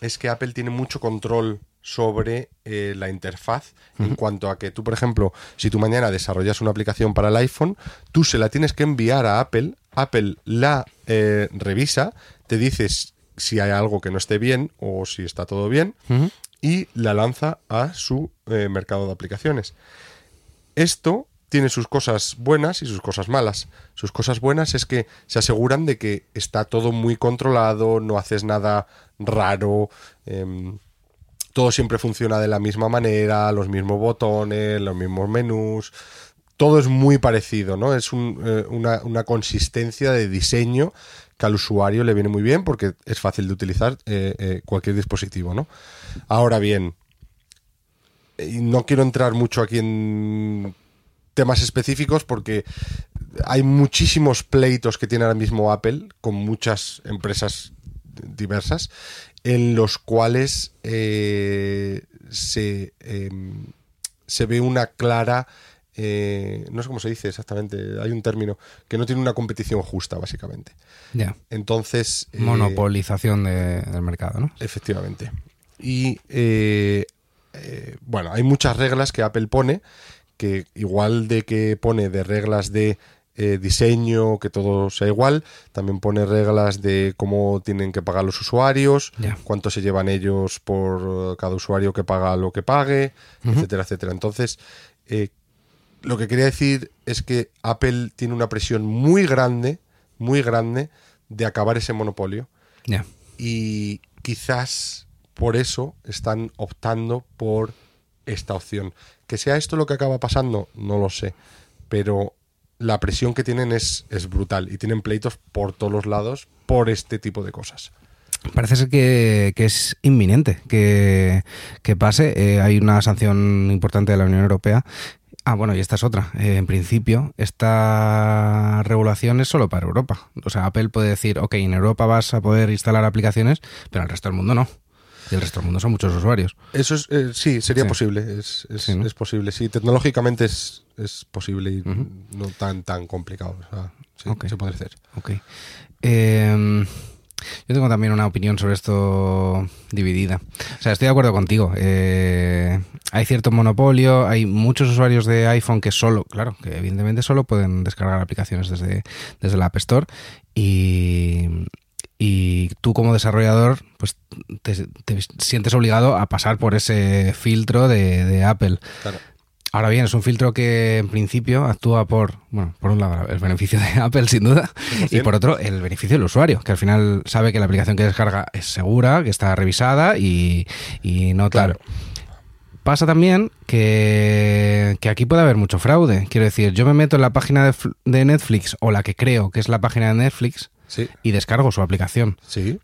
es que Apple tiene mucho control sobre eh, la interfaz uh -huh. en cuanto a que tú, por ejemplo, si tú mañana desarrollas una aplicación para el iPhone, tú se la tienes que enviar a Apple, Apple la eh, revisa, te dices si hay algo que no esté bien o si está todo bien uh -huh. y la lanza a su eh, mercado de aplicaciones. Esto tiene sus cosas buenas y sus cosas malas. Sus cosas buenas es que se aseguran de que está todo muy controlado, no haces nada raro, eh, todo siempre funciona de la misma manera, los mismos botones, los mismos menús, todo es muy parecido, ¿no? Es un, eh, una, una, consistencia de diseño al usuario le viene muy bien porque es fácil de utilizar eh, eh, cualquier dispositivo, ¿no? Ahora bien, no quiero entrar mucho aquí en temas específicos porque hay muchísimos pleitos que tiene ahora mismo Apple con muchas empresas diversas en los cuales eh, se, eh, se ve una clara eh, no sé cómo se dice exactamente, hay un término que no tiene una competición justa, básicamente. Ya. Entonces. Eh, Monopolización de, del mercado, ¿no? Efectivamente. Y eh, bueno, hay muchas reglas que Apple pone, que igual de que pone de reglas de eh, diseño, que todo sea igual. También pone reglas de cómo tienen que pagar los usuarios, cuánto se llevan ellos por cada usuario que paga lo que pague, etcétera, etcétera. Entonces, eh, lo que quería decir es que Apple tiene una presión muy grande, muy grande, de acabar ese monopolio. Ya. Y quizás por eso están optando por esta opción. Que sea esto lo que acaba pasando, no lo sé. Pero la presión que tienen es, es brutal y tienen pleitos por todos los lados por este tipo de cosas. Parece ser que, que es inminente que, que pase. Eh, hay una sanción importante de la Unión Europea. Ah, bueno, y esta es otra. Eh, en principio, esta regulación es solo para Europa. O sea, Apple puede decir, ok, en Europa vas a poder instalar aplicaciones, pero el resto del mundo no. Y el resto del mundo son muchos usuarios. Eso es, eh, sí, sería Sí. posible. Es, es- Sí, ¿no? es posible. Sí, tecnológicamente es, es posible y no tan, tan complicado. O sea, sí, se puede hacer. Ok. Eh, yo tengo también una opinión sobre esto dividida. O sea, estoy de acuerdo contigo. Eh, hay cierto monopolio, hay muchos usuarios de iPhone que solo, claro, que evidentemente solo pueden descargar aplicaciones desde, desde la App Store y, tú como desarrollador pues te, te sientes obligado a pasar por ese filtro de, de Apple. Claro. Ahora bien, es un filtro que en principio actúa por, bueno, por un lado el beneficio de Apple sin duda y 100%. por otro el beneficio del usuario, que al final sabe que la aplicación que descarga es segura, que está revisada y, y no tal. Claro. Pasa también que, que aquí puede haber mucho fraude. Quiero decir, yo me meto en la página de, de Netflix o la que creo que es la página de Netflix Sí, y descargo su aplicación. sí.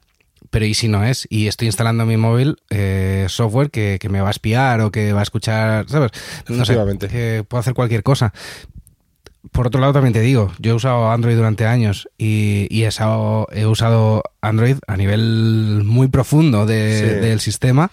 Pero ¿y si no es? Y estoy instalando en mi móvil eh, software que, que me va a espiar o que va a escuchar, ¿sabes? No sé, que puedo hacer cualquier cosa. Por otro lado, también te digo, yo he usado Android durante años y, y he, usado, he usado Android a nivel muy profundo de- Sí. del sistema.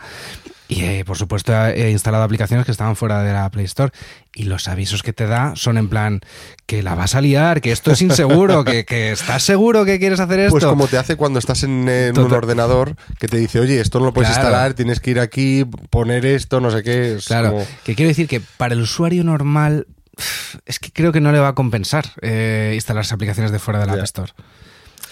Y eh, por supuesto he instalado aplicaciones que estaban fuera de la Play Store. Y los avisos que te da son en plan que la vas a liar, que esto es inseguro, que, que estás seguro que quieres hacer esto. Pues como te hace cuando estás en, en un ordenador que te dice, oye, esto no lo puedes Claro. instalar, tienes que ir aquí, poner esto, no sé qué. Es Claro, como- que quiero decir que para el usuario normal es que creo que no le va a compensar eh, instalarse aplicaciones de fuera de la Ya. App Store.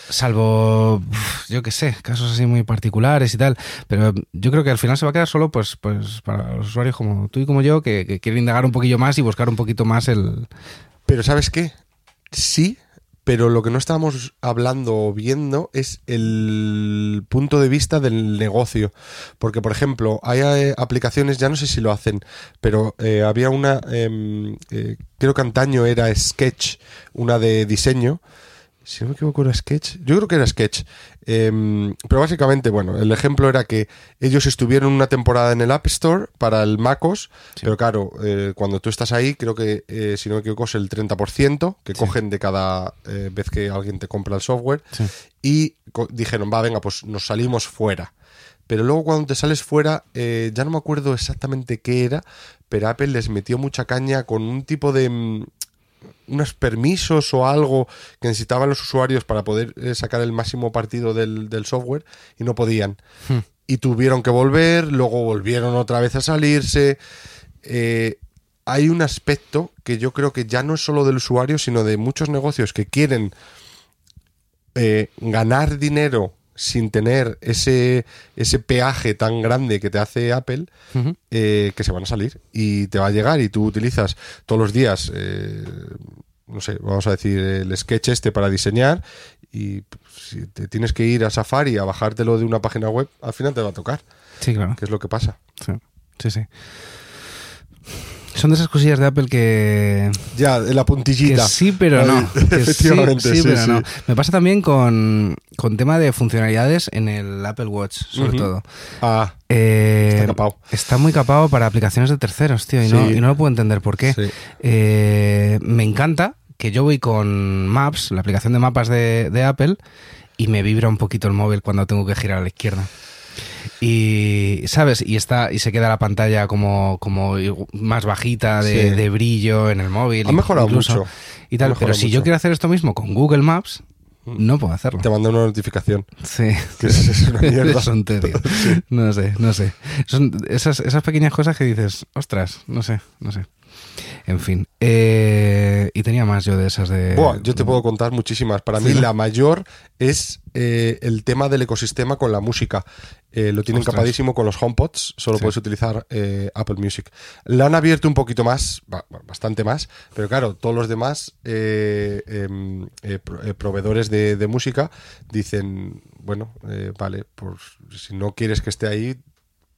Salvo, yo qué sé, casos así muy particulares y tal. Pero yo creo que al final se va a quedar solo pues, pues para los usuarios como tú y como yo que, quieren indagar un poquillo más y buscar un poquito más el... Pero ¿sabes qué? Sí, pero lo que no estábamos hablando o viendo es el punto de vista del negocio. Porque, por ejemplo, hay eh, aplicaciones, ya no sé si lo hacen, pero eh, había una, em, eh, creo que antaño era Sketch, una de diseño. Si no me equivoco, era Sketch. Yo creo que era Sketch. Em, pero básicamente, bueno, el ejemplo era que ellos estuvieron una temporada en el App Store para el MacOS, pero claro, eh, cuando tú estás ahí, creo que, eh, si no me equivoco, es el 30% que cogen de cada eh, vez que alguien te compra el software. Sí. Y dijeron, va, venga, pues nos salimos fuera. Pero luego cuando te sales fuera, eh, ya no me acuerdo exactamente qué era, pero Apple les metió mucha caña con un tipo de... unos permisos o algo que necesitaban los usuarios para poder eh, sacar el máximo partido del, del software y no podían. Hmm. Y tuvieron que volver, luego volvieron otra vez a salirse. Eh, hay un aspecto que yo creo que ya no es solo del usuario, sino de muchos negocios que quieren eh, ganar dinero sin tener ese, ese peaje tan grande que te hace Apple, eh, que se van a salir y te va a llegar y tú utilizas todos los días, eh, no sé, vamos a decir, el sketch este para diseñar y pues, si te tienes que ir a Safari a bajártelo de una página web, al final te va a tocar, Sí, claro. que es lo que pasa. Sí, sí. sí. Son de esas cosillas de Apple que, Ya, la Que puntillita. sí, pero no. Que Efectivamente, sí, sí, pero no. Me pasa también con, con tema de funcionalidades en el Apple Watch, sobre todo. Ah, Eh, Está capao. está muy capado para aplicaciones de terceros, tío, y, no, y no lo puedo entender por qué. Eh, me encanta que yo voy con Maps, la aplicación de mapas de, de Apple, y me vibra un poquito el móvil cuando tengo que girar a la izquierda. Y, ¿sabes? Y está y se queda la pantalla como, como más bajita de, Sí. de brillo en el móvil. Ha mejorado incluso, mucho. Y tal, pero si yo quiero hacer esto mismo con Google Maps, no puedo hacerlo. te manda una notificación. Sí. Que es, es una mierda. Tedio. No sé, no sé. Son esas, esas pequeñas cosas que dices, ostras, no sé, no sé. En fin. Eh, y tenía más yo de esas de. Buah, yo te puedo contar muchísimas. Para mí, la mayor es eh, el tema del ecosistema con la música. Eh, lo tienen Ostras. capadísimo con los HomePods, solo Sí. puedes utilizar eh, Apple Music. La han abierto un poquito más, ba- bastante más, pero claro, todos los demás eh, em, eh, pro- eh, proveedores de, de música dicen, bueno, eh, vale, pues si no quieres que esté ahí,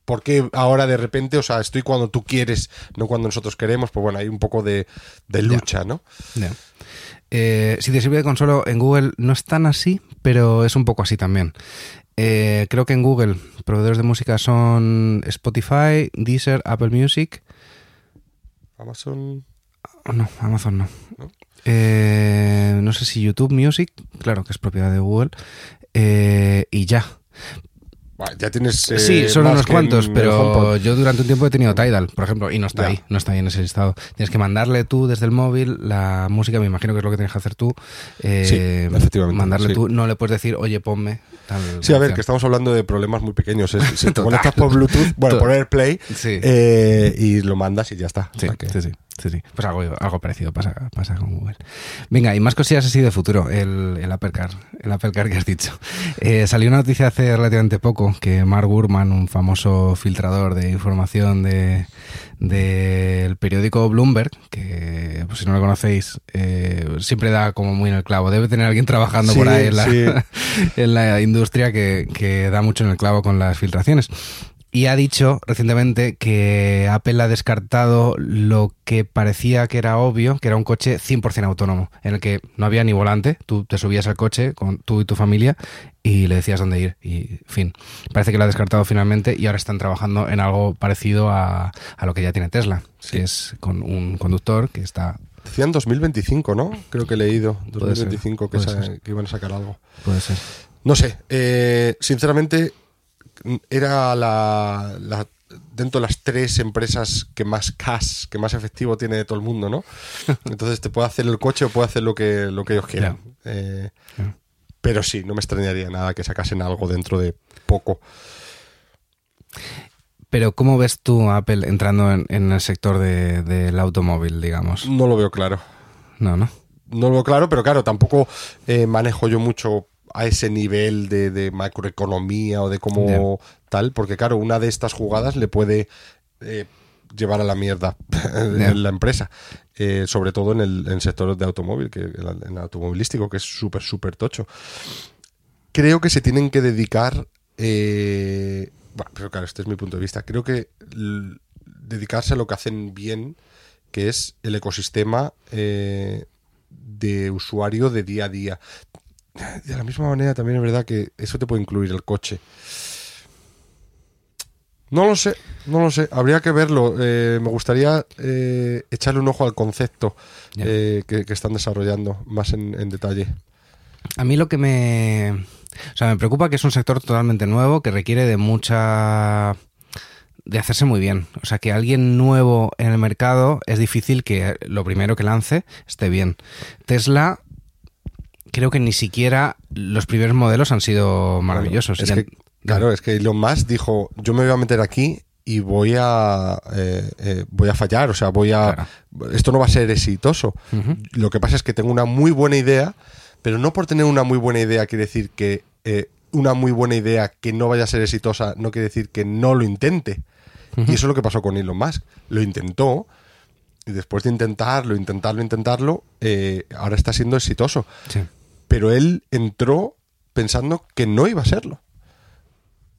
¿por qué ahora de repente, o sea, estoy cuando tú quieres, no cuando nosotros queremos? Pues bueno, hay un poco de, de lucha, ¿no? Ya. Eh, si te sirve de consuelo, en Google no es tan así, pero es un poco así también. Eh, creo que en Google proveedores de música son Spotify, Deezer, Apple Music. Amazon... Oh, no, Amazon no. ¿No? Eh, no sé si YouTube Music, claro que es propiedad de Google. Eh, y ya. Ya tienes. eh, sí, son más unos cuantos, pero yo durante un tiempo he tenido Tidal, por ejemplo, y no está Ya. ahí, no está ahí en ese listado. Tienes que mandarle tú desde el móvil la música, me imagino que es lo que tienes que hacer tú. eh, Sí, efectivamente, Mandarle sí. tú, no le puedes decir, oye, ponme tal. Sí, a ver, canción". que estamos hablando de problemas muy pequeños. es- Si te conectas por Bluetooth, bueno, por AirPlay, Sí. eh, y lo mandas y ya está. O Sí, sea que- sí, sí, sí, sí. Pues algo, algo parecido pasa, pasa con Google. Venga, y más cosillas así de futuro. El, el Apple Car, el Apple Car que has dicho. Eh, salió una noticia hace relativamente poco que Mark Gurman, un famoso filtrador de información de del periódico Bloomberg, que pues, si no lo conocéis, eh, siempre da como muy en el clavo. Debe tener alguien trabajando por ahí en la, sí. en la industria que, que da mucho en el clavo con las filtraciones. Y ha dicho recientemente que Apple ha descartado lo que parecía que era obvio, que era un coche 100% autónomo, en el que no había ni volante, tú te subías al coche con tú y tu familia y le decías dónde ir. Y fin, parece que lo ha descartado finalmente y ahora están trabajando en algo parecido a, a lo que ya tiene Tesla, que es con un conductor que está... Decían 2025, ¿no? Creo que he leído. Puede ser, 2025 que, que iban a sacar algo. Puede ser. No sé. eh, sinceramente, era la, la- dentro de las tres empresas que más cash, que más efectivo tiene de todo el mundo, ¿no? Entonces te puede hacer el coche o puede hacer lo que, lo que ellos quieran. Eh. Pero sí, no me extrañaría nada que sacasen algo dentro de poco. Pero ¿cómo ves tú Apple entrando en, en el sector de- del automóvil, digamos? No lo veo claro. No, no. No lo veo claro, pero claro, tampoco eh, manejo yo mucho a ese nivel de, de macroeconomía o de cómo tal, porque claro, una de estas jugadas le puede eh, llevar a la mierda en la empresa, Eh, sobre todo en el, en sector de automóvil, que en el automovilístico, que es súper, súper tocho. Creo que se tienen que dedicar, eh, bueno, pero claro, este es mi punto de vista, creo que dedicarse a lo que hacen bien, que es el ecosistema eh, de usuario de día a día. De la misma manera también es verdad que eso te puede incluir el coche. No lo sé, no lo sé. Habría que verlo. Eh, me gustaría eh, echarle un ojo al concepto eh, que, que están desarrollando más en, en detalle. A mí lo que me... O sea, me preocupa que es un sector totalmente nuevo que requiere de mucha... de hacerse muy bien. O sea, que alguien nuevo en el mercado es difícil que lo primero que lance esté bien. Tesla, creo que ni siquiera los primeros modelos han sido maravillosos. Es Ya- que, claro, es que Elon Musk dijo, yo me voy a meter aquí y voy a eh, eh, voy a fallar, o sea, voy a esto no va a ser exitoso. Lo que pasa es que tengo una muy buena idea, pero no por tener una muy buena idea quiere decir que eh, una muy buena idea que no vaya a ser exitosa no quiere decir que no lo intente. Y eso es lo que pasó con Elon Musk. Lo intentó y después de intentarlo, intentarlo, intentarlo, ahora está siendo exitoso. Sí. Pero él entró pensando que no iba a serlo.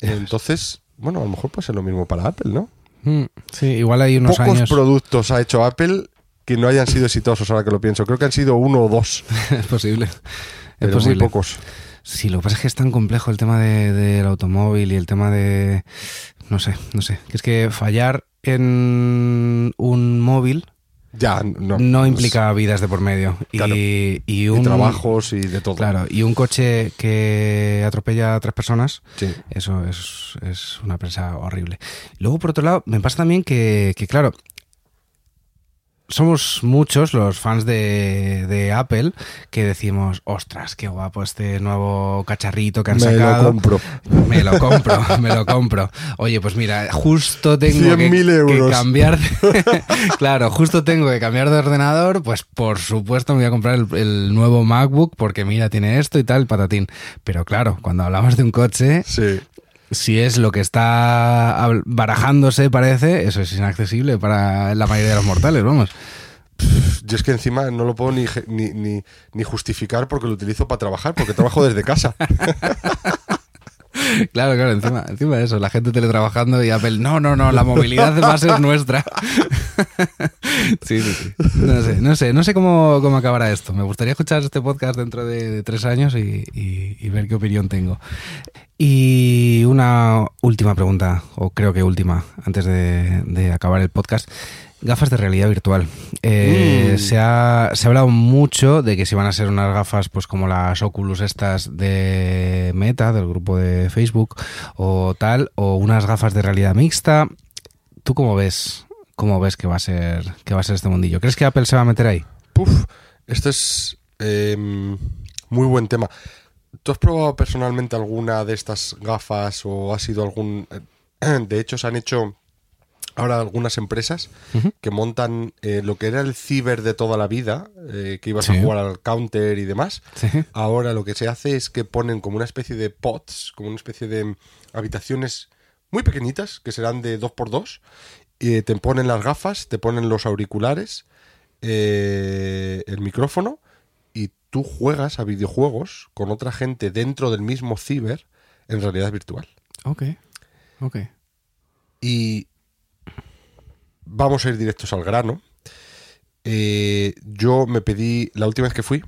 Entonces, bueno, a lo mejor puede ser lo mismo para Apple, ¿no? Mm, Sí, igual hay unos Pocos años... productos ha hecho Apple que no hayan sido exitosos, ahora que lo pienso. Creo que han sido uno o dos, es posible. Es pero muy posible. pocos. Sí, lo que pasa es que es tan complejo el tema de- del automóvil y el tema de... No sé, no sé. Que es que fallar en un móvil Ya, no. no, implica vidas de por medio. Y, Claro. y Y un... trabajos y de todo. Claro, y un coche que atropella a tres personas, Sí. eso es, es una presa horrible. Luego, por otro lado, me pasa también que, que, claro, somos muchos los fans de, de, Apple que decimos, ostras, qué guapo este nuevo cacharrito que han me sacado. Me lo compro. Me lo compro, me lo compro. Oye, pues mira, justo tengo que, euros. que, cambiar. De, claro, justo tengo que cambiar de ordenador. Pues por supuesto me voy a comprar el, el, nuevo MacBook porque mira, tiene esto y tal, patatín. Pero claro, cuando hablamos de un coche, sí si es lo que está barajándose, parece, eso es inaccesible para la mayoría de los mortales, vamos. Yo es que encima no lo puedo ni, ni, ni, ni justificar porque lo utilizo para trabajar, porque trabajo desde casa. Claro, claro, encima, encima de eso, la gente teletrabajando y Apple, no, no, no, la movilidad a ser nuestra. Sí, sí, sí. No sé, no sé, no sé cómo, cómo acabará esto. Me gustaría escuchar este podcast dentro de, de tres años y, y, y, ver qué opinión tengo. Y una última pregunta, o creo que última, antes de, de acabar el podcast. Gafas de realidad virtual. Eh, mm. se, ha, se ha hablado mucho de que si van a ser unas gafas pues como las Oculus estas de Meta, del grupo de Facebook, o tal, o unas gafas de realidad mixta. ¿Tú cómo ves? ¿Cómo ves que va a ser, que va a ser este mundillo? ¿Crees que Apple se va a meter ahí? Puf, esto es eh, muy buen tema. ¿Tú has probado personalmente alguna de estas gafas o ha sido algún... De hecho, se han hecho ahora algunas empresas uh -huh. que montan eh, lo que era el ciber de toda la vida, eh, que ibas Sí. a jugar al counter y demás. Sí. Ahora lo que se hace es que ponen como una especie de pods, como una especie de habitaciones muy pequeñitas, que serán de 2x2, y te ponen las gafas, te ponen los auriculares, eh, el micrófono, tú juegas a videojuegos con otra gente dentro del mismo ciber en realidad virtual. Ok. Ok. Y vamos a ir directos al grano. Eh, yo me pedí, la última vez que fui,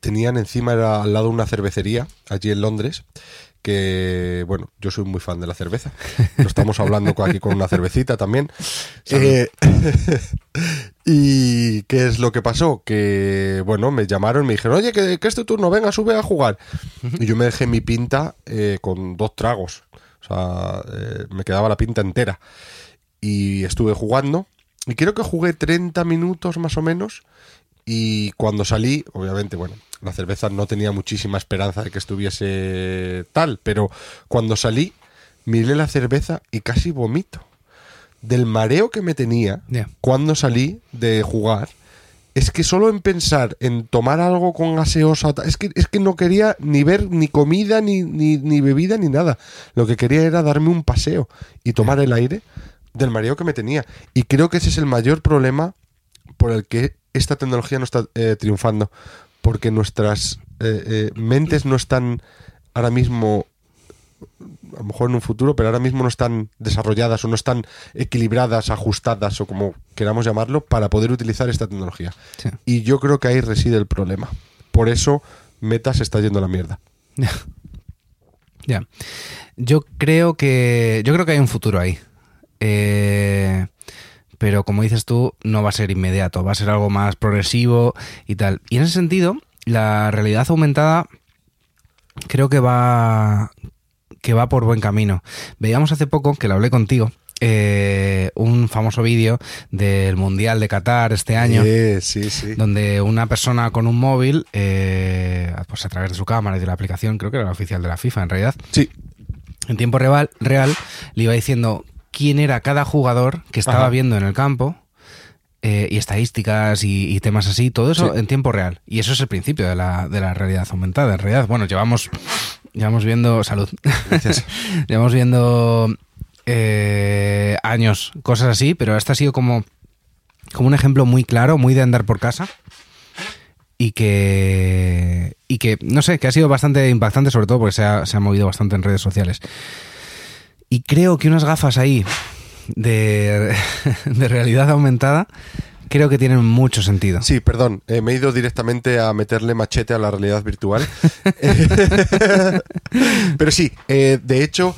tenían encima, era al lado una cervecería, allí en Londres, que, bueno, yo soy muy fan de la cerveza. Lo estamos hablando aquí con una cervecita también. Eh, y ¿qué es lo que pasó? Que, bueno, me llamaron, me dijeron, oye, que, que es tu turno, venga, sube a jugar. Y yo me dejé mi pinta eh, con dos tragos. O sea, eh, me quedaba la pinta entera. Y estuve jugando. Y creo que jugué 30 minutos más o menos. Y cuando salí, obviamente, bueno, la cerveza no tenía muchísima esperanza de que estuviese tal, pero cuando salí, miré la cerveza y casi vomito. Del mareo que me tenía cuando salí de jugar, es que solo en pensar en tomar algo con gaseosa, es que, es que no quería ni ver ni comida, ni, ni, ni bebida, ni nada. Lo que quería era darme un paseo y tomar el aire del mareo que me tenía. Y creo que ese es el mayor problema por el que esta tecnología no está eh, triunfando. Porque nuestras eh, eh, mentes no están ahora mismo, a lo mejor en un futuro, pero ahora mismo no están desarrolladas o no están equilibradas, ajustadas o como queramos llamarlo, para poder utilizar esta tecnología. Sí. Y yo creo que ahí reside el problema. Por eso Meta se está yendo a la mierda. Ya. Yo creo que. Yo creo que hay un futuro ahí. Eh, pero como dices tú, no va a ser inmediato, va a ser algo más progresivo y tal. Y en ese sentido, la realidad aumentada creo que va. que va por buen camino. Veíamos hace poco, que lo hablé contigo. eh, un famoso vídeo del Mundial de Qatar este año Eh, sí, sí. donde una persona con un móvil, eh, pues a través de su cámara y de la aplicación, creo que era la oficial de la FIFA en realidad, Sí, en tiempo real, real le iba diciendo quién era cada jugador que estaba Ajá. viendo en el campo. eh, y estadísticas y, y temas así, todo eso Sí. en tiempo real. Y eso es el principio de la, de la realidad aumentada. En realidad, bueno, llevamos, llevamos viendo. Salud. Gracias. llevamos viendo eh, años cosas así, pero este ha sido como, como un ejemplo muy claro, muy de andar por casa. Y que, y que, no sé, que ha sido bastante impactante, sobre todo porque se ha, se ha movido bastante en redes sociales. Y creo que unas gafas ahí de, de realidad aumentada, creo que tienen mucho sentido. Sí, perdón, eh, me he ido directamente a meterle machete a la realidad virtual. Pero sí, eh, de hecho,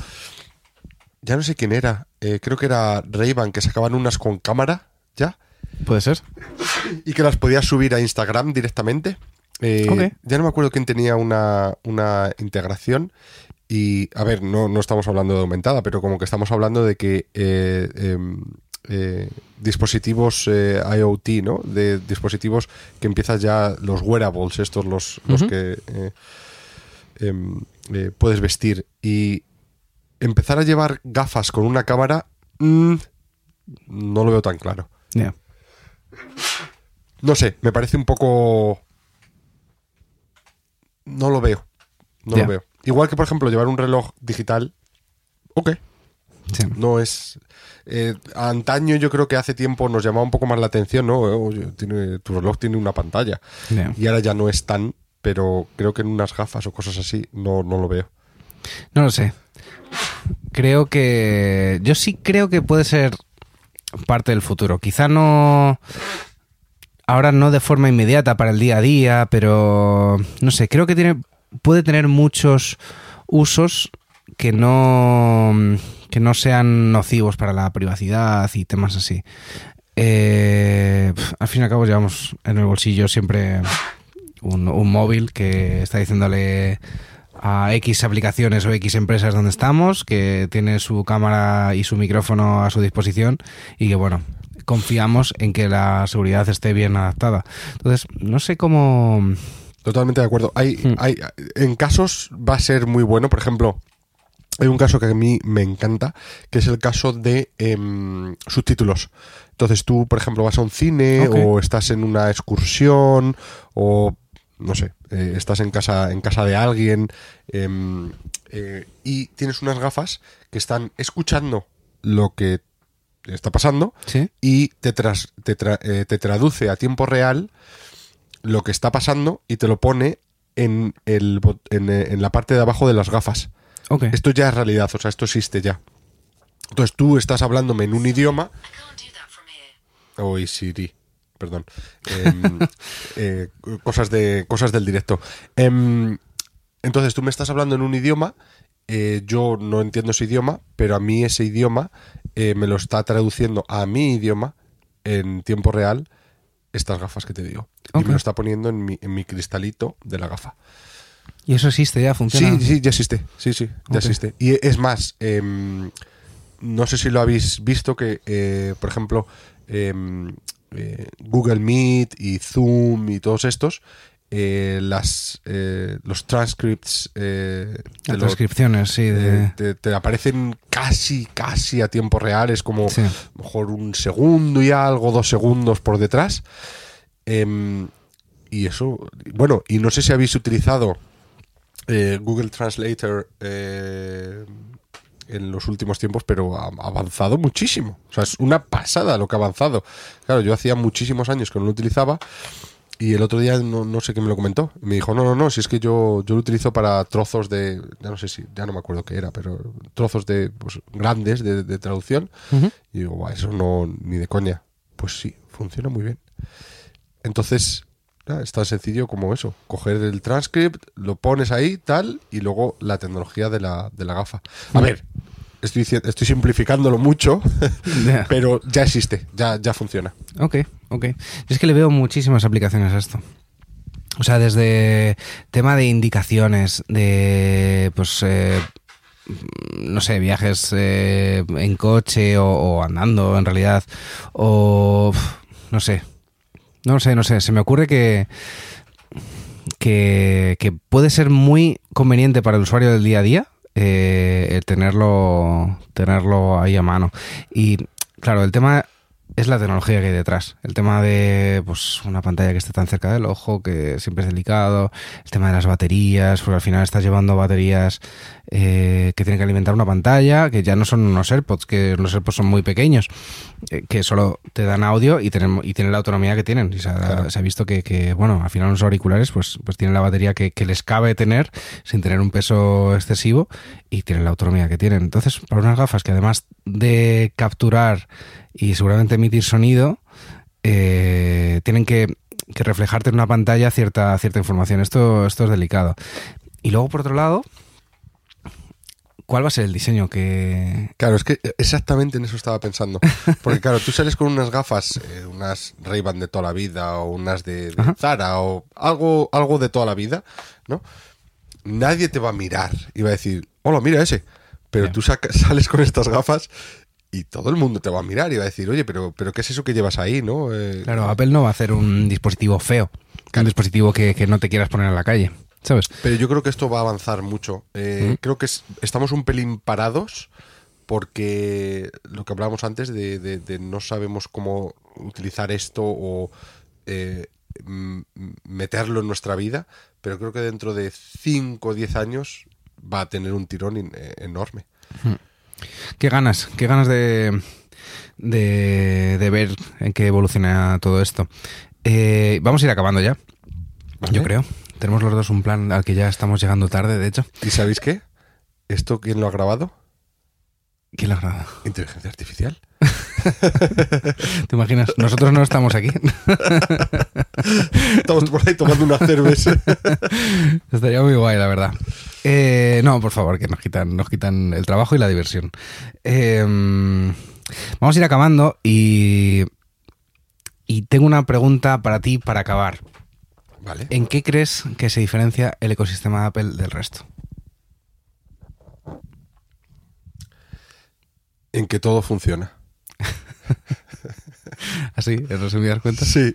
ya no sé quién era. eh, creo que era Ray-Ban que sacaban unas con cámara, ¿ya? ¿Puede ser? Y que las podías subir a Instagram directamente. Ya no me acuerdo quién tenía una, una integración. Y, a ver, no, no estamos hablando de aumentada, pero como que estamos hablando de que eh, em, eh, dispositivos eh, IoT, ¿no? De dispositivos que empiezas ya, los wearables, estos, los, los que em, puedes vestir. Y empezar a llevar gafas con una cámara, mm, no lo veo tan claro. No sé, me parece un poco... No lo veo. No lo veo. Igual que, por ejemplo, llevar un reloj digital. Ok. Sí. No es. eh, antaño yo creo que hace tiempo nos llamaba un poco más la atención, ¿no? Oye, tiene, tu reloj tiene una pantalla. Y ahora ya no es tan, pero creo que en unas gafas o cosas así no, no lo veo. No lo sé. Creo que. Yo sí creo que puede ser parte del futuro. Quizá no. Ahora no de forma inmediata para el día a día, pero. No sé, creo que tiene. Puede tener muchos usos que no. que no sean nocivos para la privacidad y temas así. Eh, al fin y al cabo llevamos en el bolsillo siempre un, un móvil que está diciéndole a X aplicaciones o X empresas donde estamos, que tiene su cámara y su micrófono a su disposición y que bueno, confiamos en que la seguridad esté bien adaptada. Entonces, no sé cómo... Totalmente de acuerdo. Hay, Hmm. hay, en casos va a ser muy bueno. Por ejemplo, hay un caso que a mí me encanta, que es el caso de em, subtítulos. Entonces tú, por ejemplo, vas a un cine o estás en una excursión o no sé, eh, estás en casa en casa de alguien em, eh, y tienes unas gafas que están escuchando lo que está pasando ¿Sí? y te, tras- te, tra- eh, te traduce a tiempo real lo que está pasando y te lo pone en, el, en, eh, en la parte de abajo de las gafas. Esto ya es realidad, o sea, esto existe ya. Entonces tú estás hablándome en un idioma. Oy, Siri, perdón. Em, eh, cosas, de, cosas del directo. Em, entonces tú me estás hablando en un idioma, eh, yo no entiendo ese idioma, pero a mí ese idioma me lo está traduciendo a mi idioma en tiempo real estas gafas que te digo. Y me lo está poniendo en mi, en mi cristalito de la gafa. Y eso existe ya, funciona. Sí, sí, ya existe. Sí, sí, ya existe. Y es más, em, no sé si lo habéis visto que, eh, por ejemplo, em, eh, Google Meet y Zoom y todos estos, eh, las, eh, los transcripts eh, Las transcripciones, sí. De... te, te aparecen casi, casi a tiempo real. Es como Sí. mejor un segundo y algo, dos segundos por detrás. Em, y eso, bueno, y no sé si habéis utilizado eh, Google Translator eh, en los últimos tiempos, pero ha avanzado muchísimo. O sea, es una pasada lo que ha avanzado. Claro, yo hacía muchísimos años que no lo utilizaba. Y el otro día no, no sé qué me lo comentó. Me dijo, no, no, no, si es que yo, yo lo utilizo para trozos de, ya no sé si, ya no me acuerdo qué era, pero trozos de pues, grandes de, de traducción. Ujú. Y digo, "Buah, eso no, ni de coña. Pues sí, funciona muy bien. Entonces, nada, es tan sencillo como eso. Coger el transcript, lo pones ahí, tal, y luego la tecnología de la, de la gafa. A ver, estoy, estoy simplificándolo mucho, pero ya existe, ya, ya funciona. Ok, ok. Es que le veo muchísimas aplicaciones a esto. O sea, desde tema de indicaciones, de pues eh, no sé, viajes eh, en coche o, andando en realidad, o no sé, no sé, no sé, se me ocurre que, que, que puede ser muy conveniente para el usuario del día a día eh, tenerlo, tenerlo ahí a mano. Y claro, el tema es la tecnología que hay detrás. El tema de pues una pantalla que esté tan cerca del ojo, que siempre es delicado. El tema de las baterías, porque al final estás llevando baterías eh, que tienen que alimentar una pantalla, que ya no son unos AirPods, que los AirPods son muy pequeños, eh, que solo te dan audio y tienen, y tienen la autonomía que tienen. Y se, ha, Claro. se ha visto que, que, bueno, al final los auriculares pues, pues tienen la batería que, que les cabe tener sin tener un peso excesivo y tienen la autonomía que tienen. Entonces, para unas gafas que además de capturar y seguramente emitir sonido, eh, tienen que, que reflejarte en una pantalla cierta, cierta información. Esto, esto es delicado. Y luego, por otro lado, ¿cuál va a ser el diseño que... Claro, es que exactamente en eso estaba pensando. Porque claro, tú sales con unas gafas, eh, unas Ray-Ban de toda la vida o unas de. Zara o algo, algo de toda la vida, ¿no? Nadie te va a mirar y va a decir, hola, mira ese. Pero tú sales con estas gafas y todo el mundo te va a mirar y va a decir, oye, pero, pero ¿qué es eso que llevas ahí, no? Eh, Claro, Apple no va a hacer un dispositivo feo, un dispositivo que, que no te quieras poner en la calle, ¿sabes? Pero yo creo que esto va a avanzar mucho. Eh, Creo que es- estamos un pelín parados porque lo que hablábamos antes de, de- de no sabemos cómo utilizar esto o eh, meterlo en nuestra vida, pero creo que dentro de 5 o 10 años va a tener un tirón in- eh, enorme. Qué ganas, qué ganas de, de, de ver en qué evoluciona todo esto. Eh, vamos a ir acabando ya, ¿vale? yo creo. Tenemos los dos un plan al que ya estamos llegando tarde, de hecho. ¿Y sabéis qué? ¿Esto quién lo ha grabado? ¿Quién lo ha grabado? Inteligencia artificial. ¿Te imaginas? Nosotros no estamos aquí. Estamos por ahí tomando una cerveza. Estaría muy guay, la verdad. Eh, no, por favor, que nos quitan, nos quitan el trabajo y la diversión. Eh, vamos a ir acabando y, y tengo una pregunta para ti para acabar. Vale. ¿En qué crees que se diferencia el ecosistema de Apple del resto? En que todo funciona. Así, en resumidas cuentas. Sí.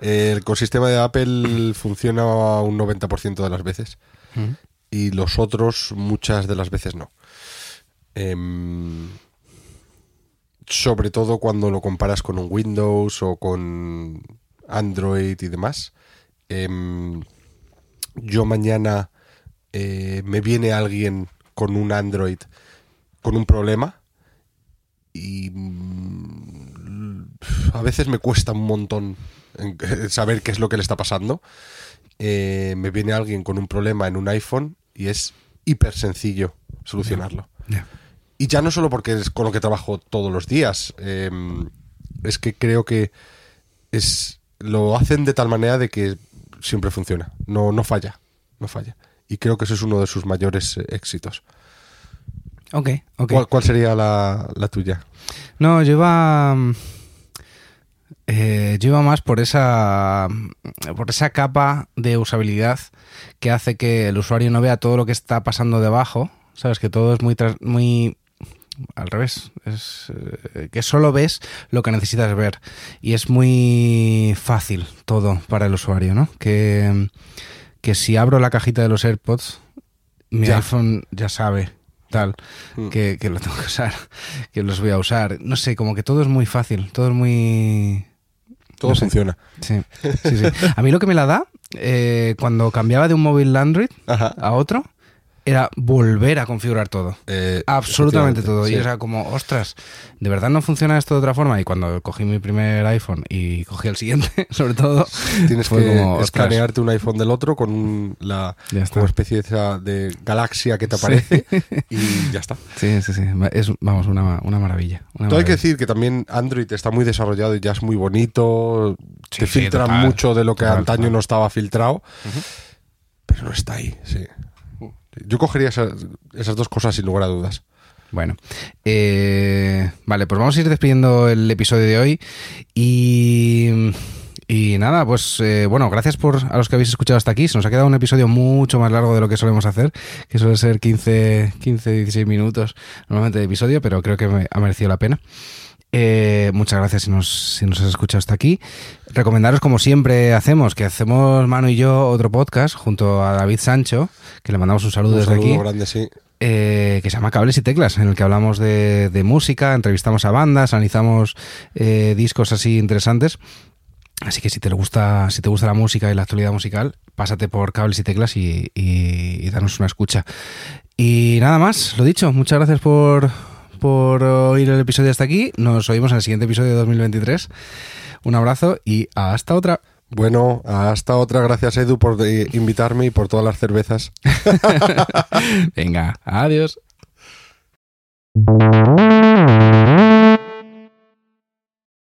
El ecosistema de Apple funciona un 90% de las veces Mm. y los otros muchas de las veces no. Em, sobre todo cuando lo comparas con un Windows o con Android y demás. Em, yo mañana eh, me viene alguien con un Android con un problema y mm, a veces me cuesta un montón en- saber qué es lo que le está pasando. Eh, me viene alguien con un problema en un iPhone y es hiper sencillo solucionarlo. Y ya no solo porque es con lo que trabajo todos los días, eh, es que creo que es lo hacen de tal manera de que siempre funciona, no, no falla, no falla. Y creo que eso es uno de sus mayores eh, éxitos. Ok, ok. ¿Cuál, cuál sería la, la tuya? No, yo iba. Mm, eh, yo iba más por esa. por esa capa de usabilidad que hace que el usuario no vea todo lo que está pasando debajo. Sabes que todo es muy. muy al revés. Es eh, que solo ves lo que necesitas ver. Y es muy fácil todo para el usuario, ¿no? Que, que si abro la cajita de los AirPods, mi Ya. iPhone ya sabe tal Mm. que, que lo tengo que usar, que los voy a usar. No sé, como que todo es muy fácil, todo es muy... Todo No sé. funciona. Sí, sí, sí. A mí lo que me la da, eh, cuando cambiaba de un móvil Android Ajá. a otro, era volver a configurar todo. Eh, Absolutamente todo. Y era como, ostras, ¿de verdad no funciona esto de otra forma? Y cuando cogí mi primer iPhone y cogí el siguiente, sobre todo, Tienes fue que como, escanearte un iPhone del otro con un- la como especie de, galaxia que te aparece y ya está. Sí, sí, sí. Es, vamos, una, una maravilla. una Todo hay que decir que también Android está muy desarrollado y ya es muy bonito. Sí, te sí, filtra total. mucho de lo que Total, antaño total. no estaba filtrado. Pero no está ahí, sí. Yo cogería esas, dos cosas sin lugar a dudas. Bueno, eh, vale, pues vamos a ir despidiendo el episodio de hoy y, y nada, pues eh, bueno, gracias por a los que habéis escuchado hasta aquí. Se nos ha quedado un episodio mucho más largo de lo que solemos hacer, que suele ser 15, 15 16 minutos normalmente de episodio, pero creo que me ha merecido la pena. Eh, muchas gracias si nos, si nos has escuchado hasta aquí. Recomendaros, como siempre hacemos, que hacemos Manu y yo otro podcast junto a David Sancho, que le mandamos un saludo Un desde saludo aquí grande, sí. eh, que se llama Cables y Teclas, en el que hablamos de, de música, entrevistamos a bandas, analizamos eh, discos así interesantes. Así que si te gusta, si te gusta la música y la actualidad musical, pásate por Cables y Teclas y, y, y danos una escucha. Y nada más, lo dicho, muchas gracias por, por oír el episodio hasta aquí. Nos oímos en el siguiente episodio de 2023. Un abrazo y hasta otra. Bueno, hasta otra. Gracias, Edu, por eh, invitarme y por todas las cervezas. Venga, adiós.